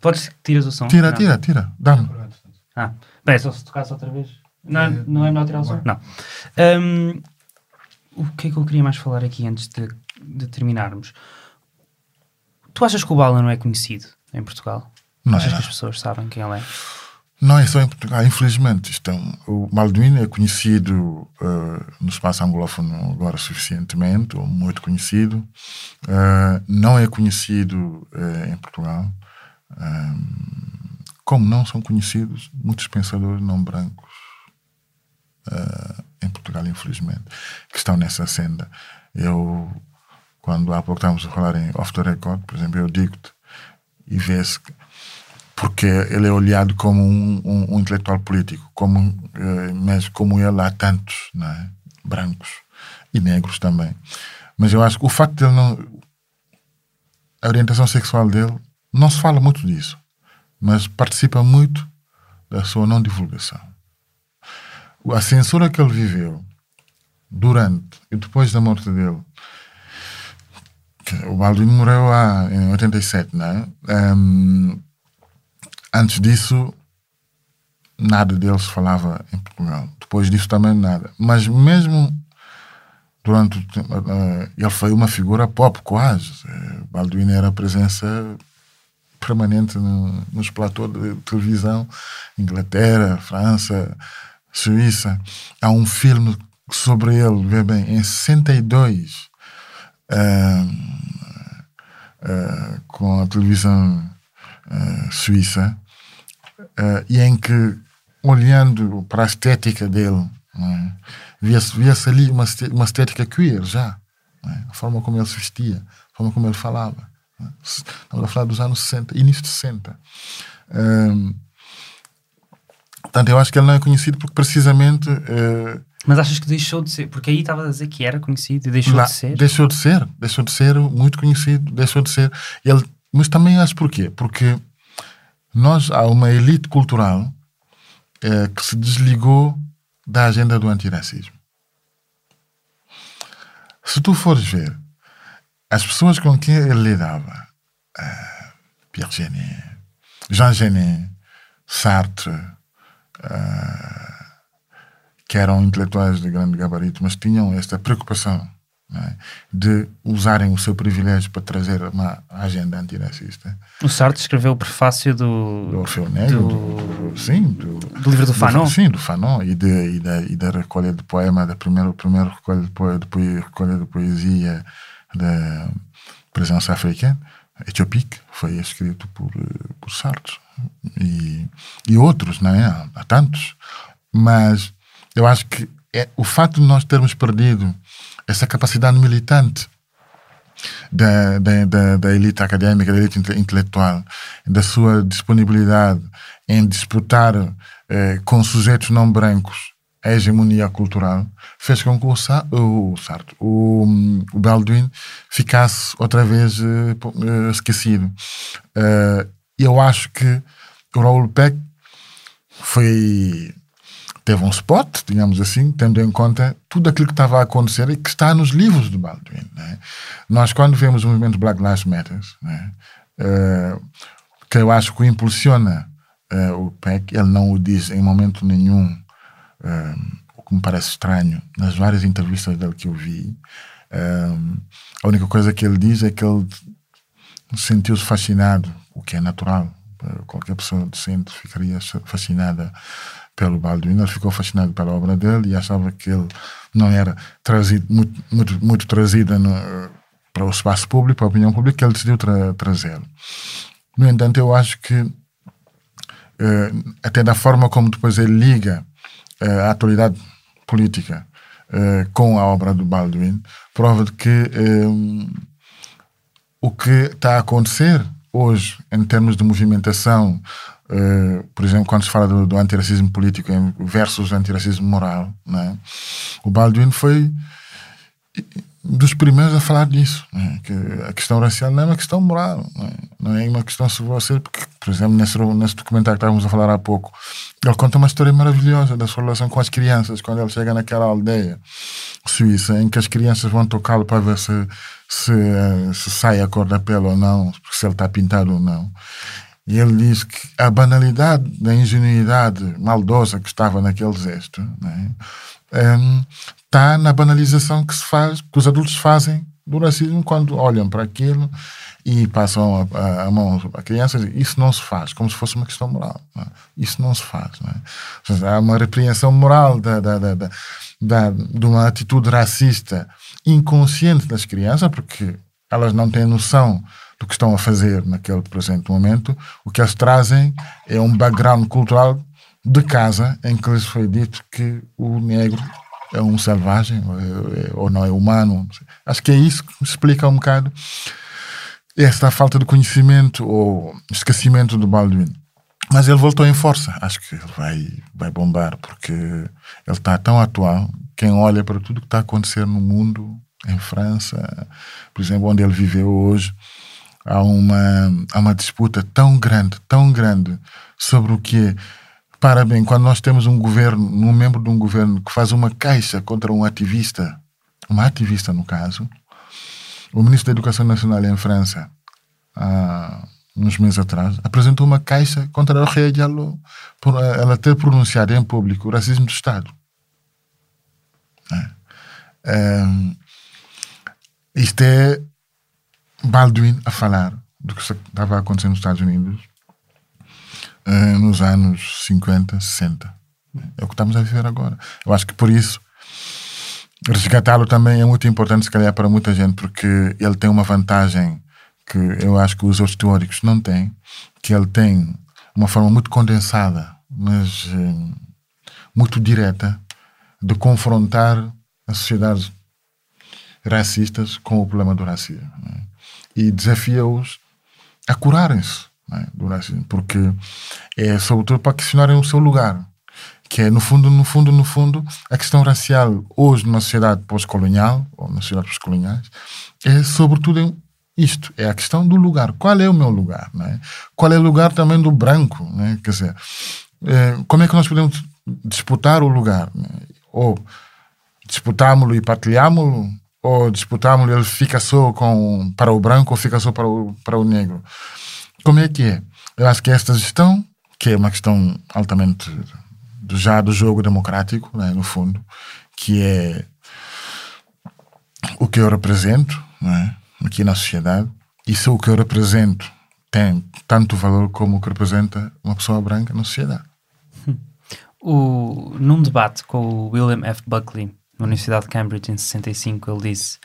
Podes tiras o som? Tira, não. tira, tira, dá-me. Ah, bem, só se tocasse outra vez. Não, é, não é melhor tirar o som? Não. Um, o que é que eu queria mais falar aqui antes de, de terminarmos? Tu achas que o Bala não é conhecido em Portugal? Não achas é. que as pessoas sabem quem ele é? Não é só em Portugal, infelizmente. Estão, o Balduino é conhecido uh, no espaço anglófono agora suficientemente, ou muito conhecido. Uh, não é conhecido uh, em Portugal. Como não são conhecidos muitos pensadores não brancos em Portugal, infelizmente, que estão nessa senda. Eu, quando há pouco estávamos a falar em off the record, por exemplo, eu digo-te e vê-se porque ele é olhado como um, um, um intelectual político, como, eh, mas como ele há tantos, é? brancos e negros também. Mas eu acho que o facto de ele não. A orientação sexual dele, não se fala muito disso, mas participa muito da sua não divulgação. A censura que ele viveu durante e depois da morte dele. O Baldwin morreu há, em 87, não é? Um, Antes disso, nada deles falava em Portugal. Depois disso também nada. Mas mesmo durante o tempo, uh, ele foi uma figura pop quase. Uh, Balduino era presença permanente no, nos platôs de televisão, Inglaterra, França, Suíça. Há um filme sobre ele, vê bem, em 62, uh, uh, com a televisão uh, suíça, uh, e em que, olhando para a estética dele, é? via-se via ali uma, uma estética queer já. É? A forma como ele se vestia, a forma como ele falava. Estamos a falar dos anos 60, início de 60. Um, portanto, eu acho que ele não é conhecido porque precisamente. Uh, mas achas que deixou de ser? Porque aí estava a dizer que era conhecido e deixou lá, de ser? Deixou de ser, deixou de ser muito conhecido, deixou de ser. Ele, mas também acho porquê? Porque nós há uma elite cultural é, que se desligou da agenda do antiracismo. Se tu fores ver as pessoas com quem ele lidava, uh, Pierre Genet, Jean Genet, Sartre, uh, que eram intelectuais de grande gabarito, mas tinham esta preocupação é? de usarem o seu privilégio para trazer uma agenda antirracista. O Sartre escreveu o prefácio do... Do Orfeu Negro, do, do, sim. Do, do livro do Fanon? Do, sim, do Fanon, e, de, e, da, e da recolha de poema, da primeira, primeira recolha, de poesia, de, recolha de poesia da presença africana, Etiopique, foi escrito por, por Sartre. E, e outros, não é? Há, há tantos. Mas eu acho que é, o fato de nós termos perdido essa capacidade militante da, da, da, da, elite académica, da elite intelectual, da sua disponibilidade em disputar eh, com sujeitos não brancos a hegemonia cultural, fez com que o, Sa o Sartre, o, o Baldwin, ficasse outra vez eh, esquecido. Uh, eu acho que o Raul Peck foi teve um spot, digamos assim, tendo em conta tudo aquilo que estava a acontecer e que está nos livros do Baldwin. Né? Nós, quando vemos o movimento Black Lives Matter, né? uh, que eu acho que impulsiona uh, o PEC, ele não o diz em momento nenhum, o que me parece estranho, nas várias entrevistas dele que eu vi. a única coisa que ele diz é que ele sentiu-se fascinado, o que é natural, qualquer pessoa decente ficaria fascinada pelo Balduino, ele ficou fascinado pela obra dele e achava que ele não era trazido, muito, muito, muito trazida para o espaço público, para a opinião pública, ele decidiu tra trazê-lo. No entanto, eu acho que, uh, até da forma como depois ele liga a atualidade política uh, com a obra do Baldwin, prova de que o que está a acontecer hoje, em termos de movimentação, Uh, por exemplo, quando se fala do, do antiracismo político versus antiracismo moral, né? o Baldwin foi dos primeiros a falar disso, né? que a questão racial não é uma questão moral, né? não é uma questão sobre você, porque, por exemplo, nesse, nesse documentário que estávamos a falar há pouco, ele conta uma história maravilhosa da sua relação com as crianças, quando ele chega naquela aldeia suíça, em que as crianças vão tocá-lo para ver se, se, se sai a cor da pele ou não, se ele está pintado ou não. E ele diz que a banalidade da ingenuidade maldosa que estava naquele gesto né, está na banalização que se faz, que os adultos fazem do racismo quando olham para aquilo e passam a, a, a mão a crianças. Isso não se faz, como se fosse uma questão moral. Né? Isso não se faz. Né? há uma repreensão moral da, da, da, da, de uma atitude racista inconsciente das crianças, porque elas não têm noção do que estão a fazer naquele presente momento, o que eles trazem é um background cultural de casa em que lhes foi dito que o negro é um selvagem ou não é humano. Acho que é isso que explica um bocado esta falta de conhecimento ou esquecimento do Baldwin. Mas ele voltou em força. Acho que ele vai, vai bombar porque ele está tão atual. Quem olha para tudo que está a acontecer no mundo, em França, por exemplo, onde ele viveu hoje, há uma, há uma disputa tão grande, tão grande sobre o que é. Para bem, quando nós temos um governo, um membro de um governo que faz uma caixa contra um ativista, uma ativista no caso, o ministro da Educação Nacional em França, há uns meses atrás, apresentou uma caixa contra a Rei Diallo por ela ter pronunciado em público o racismo do Estado. É. É, isto é Baldwin a falar do que estava acontecendo nos Estados Unidos uh, nos anos 50, 60. É o que estamos a viver agora. Eu acho que por isso resgatá-lo também é muito importante, se calhar, para muita gente, porque ele tem uma vantagem que eu acho que os outros teóricos não têm, que ele tem uma forma muito condensada, mas uh, muito direta, de confrontar as sociedades racistas com o problema do racismo. Né? e desafia-os a curarem-se é? do porque é sobretudo para questionarem o seu lugar, que é no fundo, no fundo, no fundo, a questão racial hoje numa sociedade pós-colonial ou nas sociedades pós-coloniais é sobretudo isto, é a questão do lugar. Qual é o meu lugar? É? Qual é o lugar também do branco? É? Quer dizer, é, como é que nós podemos disputar o lugar? É? Ou disputámo-lo e partilhámo-lo, ou disputamos, ele fica só com, para o branco ou fica só para o, para o negro. Como é que é? Eu acho que esta gestão, que é uma questão altamente do, já do jogo democrático, né, no fundo, que é o que eu represento né, aqui na sociedade, e se o que eu represento tem tanto valor como o que representa uma pessoa branca na sociedade. O, num debate com o William F. Buckley, na Universidade de Cambridge em 65, ele disse: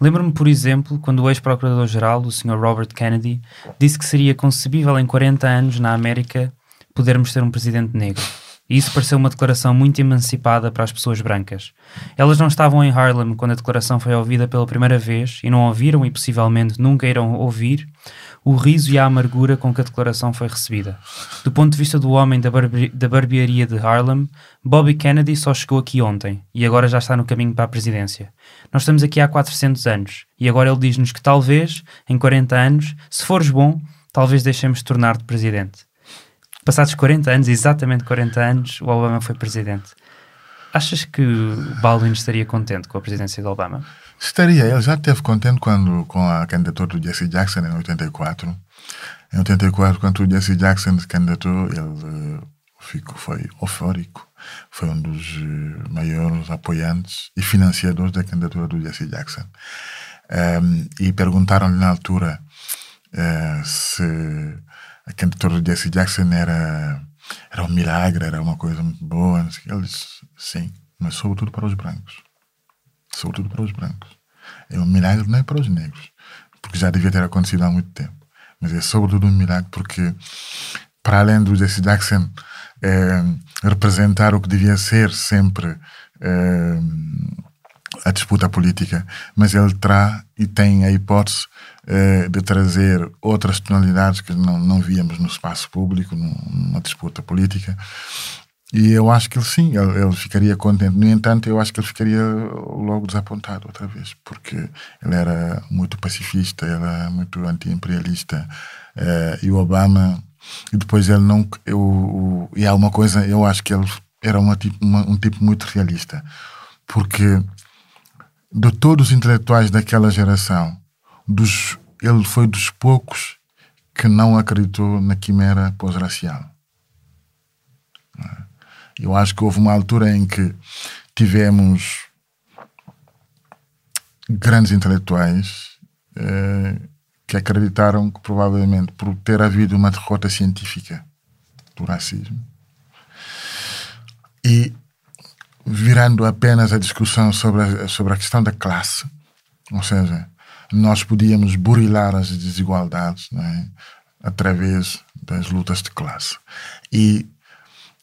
Lembro-me, por exemplo, quando o ex-procurador-geral, o Sr. Robert Kennedy, disse que seria concebível em 40 anos na América podermos ter um presidente negro. E isso pareceu uma declaração muito emancipada para as pessoas brancas. Elas não estavam em Harlem quando a declaração foi ouvida pela primeira vez e não ouviram e possivelmente nunca irão ouvir o riso e a amargura com que a declaração foi recebida. Do ponto de vista do homem da, barbe da barbearia de Harlem, Bobby Kennedy só chegou aqui ontem e agora já está no caminho para a presidência. Nós estamos aqui há 400 anos e agora ele diz-nos que talvez, em 40 anos, se fores bom, talvez deixemos de tornar-te presidente. Passados 40 anos, exatamente 40 anos, o Obama foi presidente. Achas que Baldwin estaria contente com a presidência de Obama? Estaria, ele já esteve contente quando, com a candidatura do Jesse Jackson em 84. Em 84, quando o Jesse Jackson se candidatou, ele uh, ficou, foi eufórico. Foi um dos uh, maiores apoiantes e financiadores da candidatura do Jesse Jackson. Um, ehm, e perguntaram-lhe na altura uh, se a candidatura do Jesse Jackson era era um milagre, era uma coisa muito boa. Ele disse, sim, mas sobretudo para os brancos. Sobretudo para os brancos. É um milagre não é para os negros, porque já devia ter acontecido há muito tempo. Mas é sobretudo um milagre porque, para além do Jesse Jackson é, representar o que devia ser sempre é, a disputa política, mas ele traz e tem a hipótese é, de trazer outras tonalidades que não, não víamos no espaço público, numa disputa política. E eu acho que ele sim, ele, ele, ficaria contente. No entanto, eu acho que ele ficaria logo desapontado outra vez, porque ele era muito pacifista, era muito anti-imperialista. e o Obama e depois ele não. Eu, e há uma coisa, eu acho que ele era uma, uma, um tipo muito realista, porque de todos os intelectuais daquela geração, dos, ele foi dos poucos que não acreditou na quimera pós-racial. Eu acho que houve uma altura em que tivemos grandes intelectuais eh, que acreditaram que provavelmente por ter havido uma derrota científica do racismo e virando apenas a discussão sobre a, sobre a questão da classe, ou seja, nós podíamos burilar as desigualdades é? através das lutas de classe e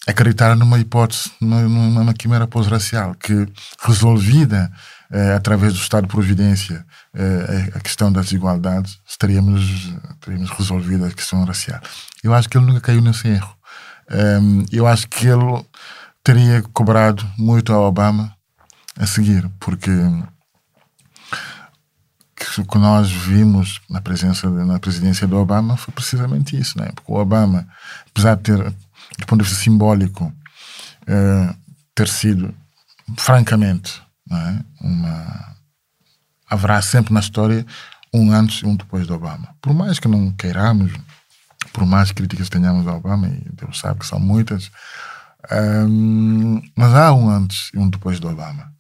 acreditar numa hipótese, numa, numa quimera pós-racial que resolvida eh, através do Estado de Providência, eh, a questão das desigualdades, teríamos, teríamos resolvido a questão racial. Eu acho que ele nunca caiu nesse erro. Um, ehm, eu acho que ele teria cobrado muito ao Obama a seguir, porque o que nós vimos na presença na presidência do Obama foi precisamente isso, né? Porque o Obama, apesar de ter, do ponto de vista simbólico, uh, ter sido francamente é? Uma... Haverá sempre na história um antes e um depois do Obama. Por mais que não queiramos, por mais críticas tenhamos ao Obama, e Deus sabe que são muitas, um, mas há um antes e um depois do Obama.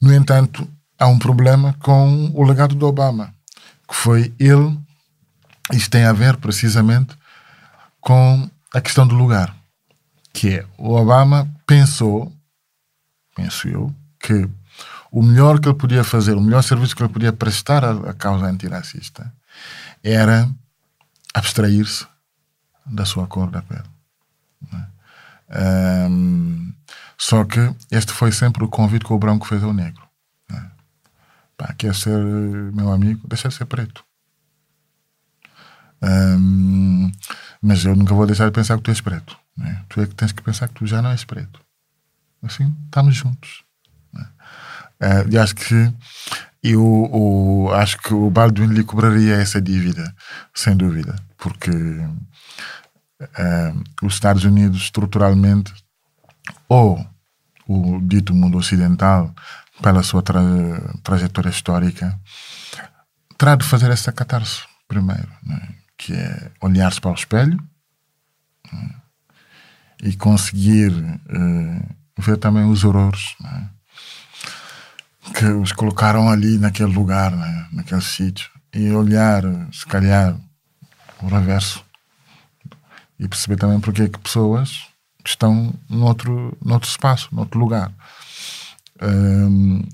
No entanto, há um problema com o legado do Obama, que foi ele. Isto tem a ver precisamente com a questão do lugar, que é o Obama pensou, penso eu, que o melhor que ele podia fazer, o melhor serviço que ele podia prestar à, causa antirracista era abstrair-se da sua cor da pele. Um, é? só que este foi sempre o convite que o branco fez ao negro. Né? Pá, quer ser meu amigo? Deixa de ser preto. Um, mas eu nunca vou deixar de pensar que tu és preto. Né? Tu é que tens que pensar que tu já não és preto. Assim, estamos juntos. Uh, e acho que eu, o, acho que o Baldwin lhe cobraria essa dívida, sem dúvida, porque uh, os Estados Unidos estruturalmente, ou o dito mundo ocidental, pela sua tra trajetória histórica, terá de fazer essa catarse primeiro, né? Que é olhar-se para o espelho né? e conseguir uh, ver também os horrores. Né? que os colocaram ali naquele lugar, né? naquele sítio, e olhar, se calhar, o reverso e perceber também porque é que pessoas estão noutro, noutro espaço, noutro lugar. Um,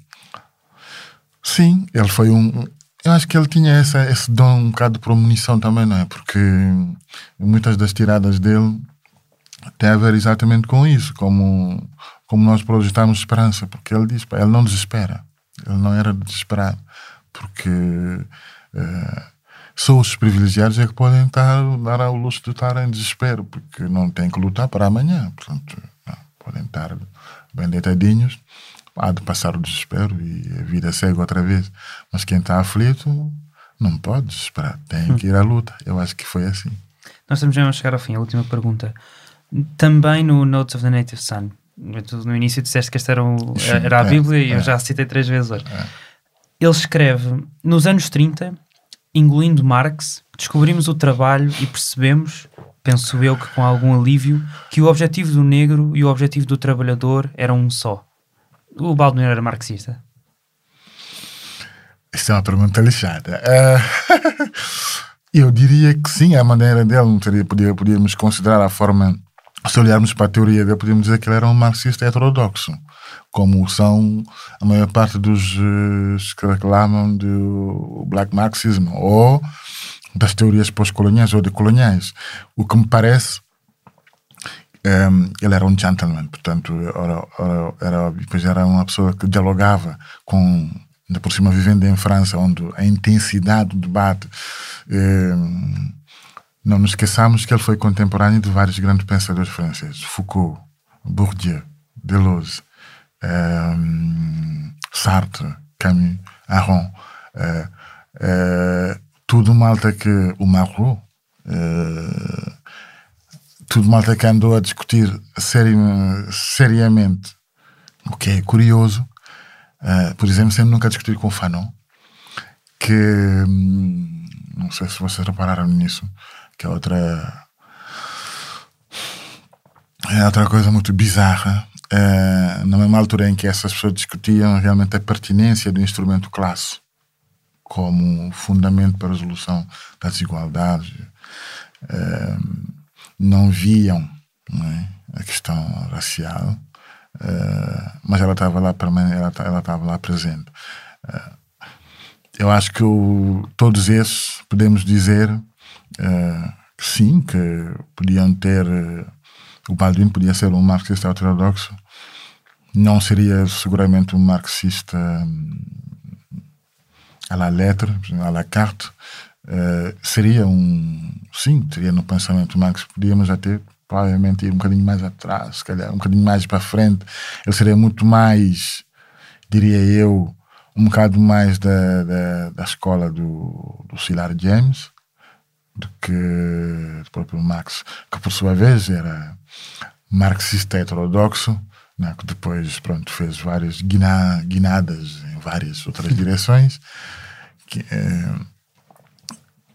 sim, ele foi um. Eu acho que ele tinha essa, esse dom um bocado de premonição também, não é? Porque muitas das tiradas dele têm a ver exatamente com isso, como, como nós projetamos esperança, porque ele diz, ele não desespera. Ele não era desesperado, porque uh, só os privilegiados é que podem estar, dar ao luxo de estar em desespero, porque não têm que lutar para amanhã. Portanto, não, podem estar bem deitadinhos, há de passar o desespero e a vida segue outra vez. Mas quem está aflito não pode desesperar, tem que ir à luta. Eu acho que foi assim. Nós estamos já a chegar ao fim. A última pergunta. Também no Notes of the Native Son, no início disseste que esta era, o, era a é, Bíblia e eu é. já a citei três vezes hoje. É. Ele escreve: Nos anos 30, engolindo Marx, descobrimos o trabalho e percebemos, penso eu que com algum alívio, que o objetivo do negro e o objetivo do trabalhador eram um só. O Baldwin era marxista? Isso é uma pergunta lixada. Uh, Eu diria que sim, a maneira dele não seria, podia, podíamos considerar a forma, se olharmos para a teoria dele, podíamos dizer que ele era um marxista heterodoxo, como são a maior parte dos uh, que reclamam do black marxism ou das teorias pós-coloniais ou decoloniais. O que me parece um, ehm, ele era um gentleman, portanto, era, era, era, era uma pessoa que dialogava com ainda por cima vivendo em França, onde a intensidade do debate. Eh, não nos esqueçamos que ele foi contemporâneo de vários grandes pensadores franceses: Foucault, Bourdieu, Deleuze, eh, Sartre, Camus, Aron. Eh, eh tudo malta que. O Malraux. Eh, tudo malta que andou a discutir seri seriamente, o que é curioso, Uh, por exemplo, sempre nunca discutir com o Fanon, que hum, não sei se vocês repararam nisso, que é outra é outra coisa muito bizarra. Uh, na mesma altura em que essas pessoas discutiam realmente a pertinência do instrumento classe como fundamento para a resolução das desigualdades, uh, não viam não é, a questão racial Uh, mas ela estava lá ela ela estava lá presente. Uh, eu acho que todos esses podemos dizer uh, que sim, que podiam ter o Baldwin podia ser um marxista ortodoxo, não seria seguramente um marxista um, à la lettre, à la carte, seria um sim, teria no pensamento Marx, podíamos até provavelmente ir um bocadinho mais atrás, se calhar um bocadinho mais para frente, ele seria muito mais, diria eu, um bocado mais da, da, da escola do, do Silar James do que do próprio Marx, que por sua vez era marxista heterodoxo, né, que depois pronto, fez várias guina, guinadas em várias outras direções. Que, eh,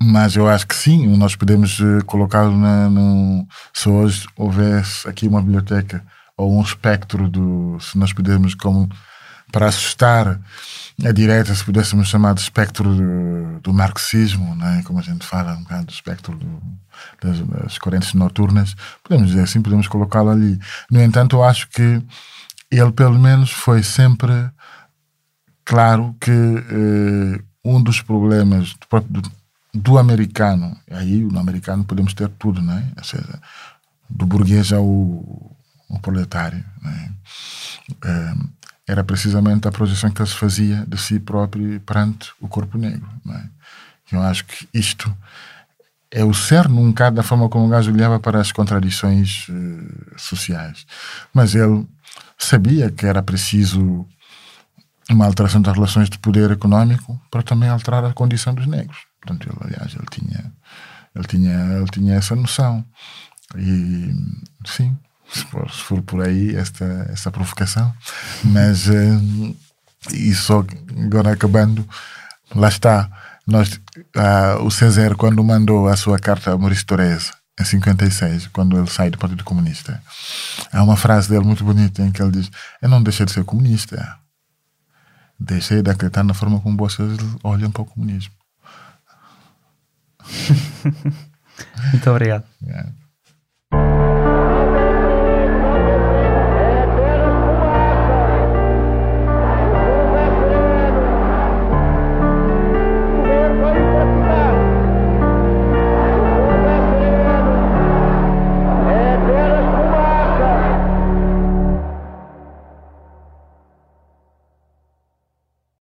mas eu acho que sim, nós podemos uh, colocá-lo no, se hoje houvesse aqui uma biblioteca ou um espectro do, se nós pudermos como para assustar a direita, se pudéssemos chamar de espectro do, do marxismo, né? como a gente fala, um bocado do espectro do, das, das, correntes noturnas, podemos dizer assim, podemos colocá-lo ali. No entanto, eu acho que ele, pelo menos, foi sempre claro que eh, um dos problemas do, do do americano, aí no americano podemos ter tudo, né? Ou seja, do burguês ao, ao proletário, né? É, era precisamente a projeção que ele se fazia de si próprio perante o corpo negro, né? Eu acho que isto é o um bocado da forma como o gajo olhava para as contradições uh, sociais. Mas ele sabia que era preciso uma alteração das relações de poder econômico para também alterar a condição dos negros. Portanto, ele, aliás, ele tinha, ele tinha, ele tinha essa noção. E sim, se for, se for por aí esta, esta provocação, mas uh, e só agora acabando, lá está. Nós, uh, o César, quando mandou a sua carta a Maurício Torres, em 56, quando ele sai do Partido Comunista, há uma frase dele muito bonita em que ele diz: Eu não deixei de ser comunista, deixei de acreditar na forma como vocês olham para o comunismo. Muito obrigado. Yeah.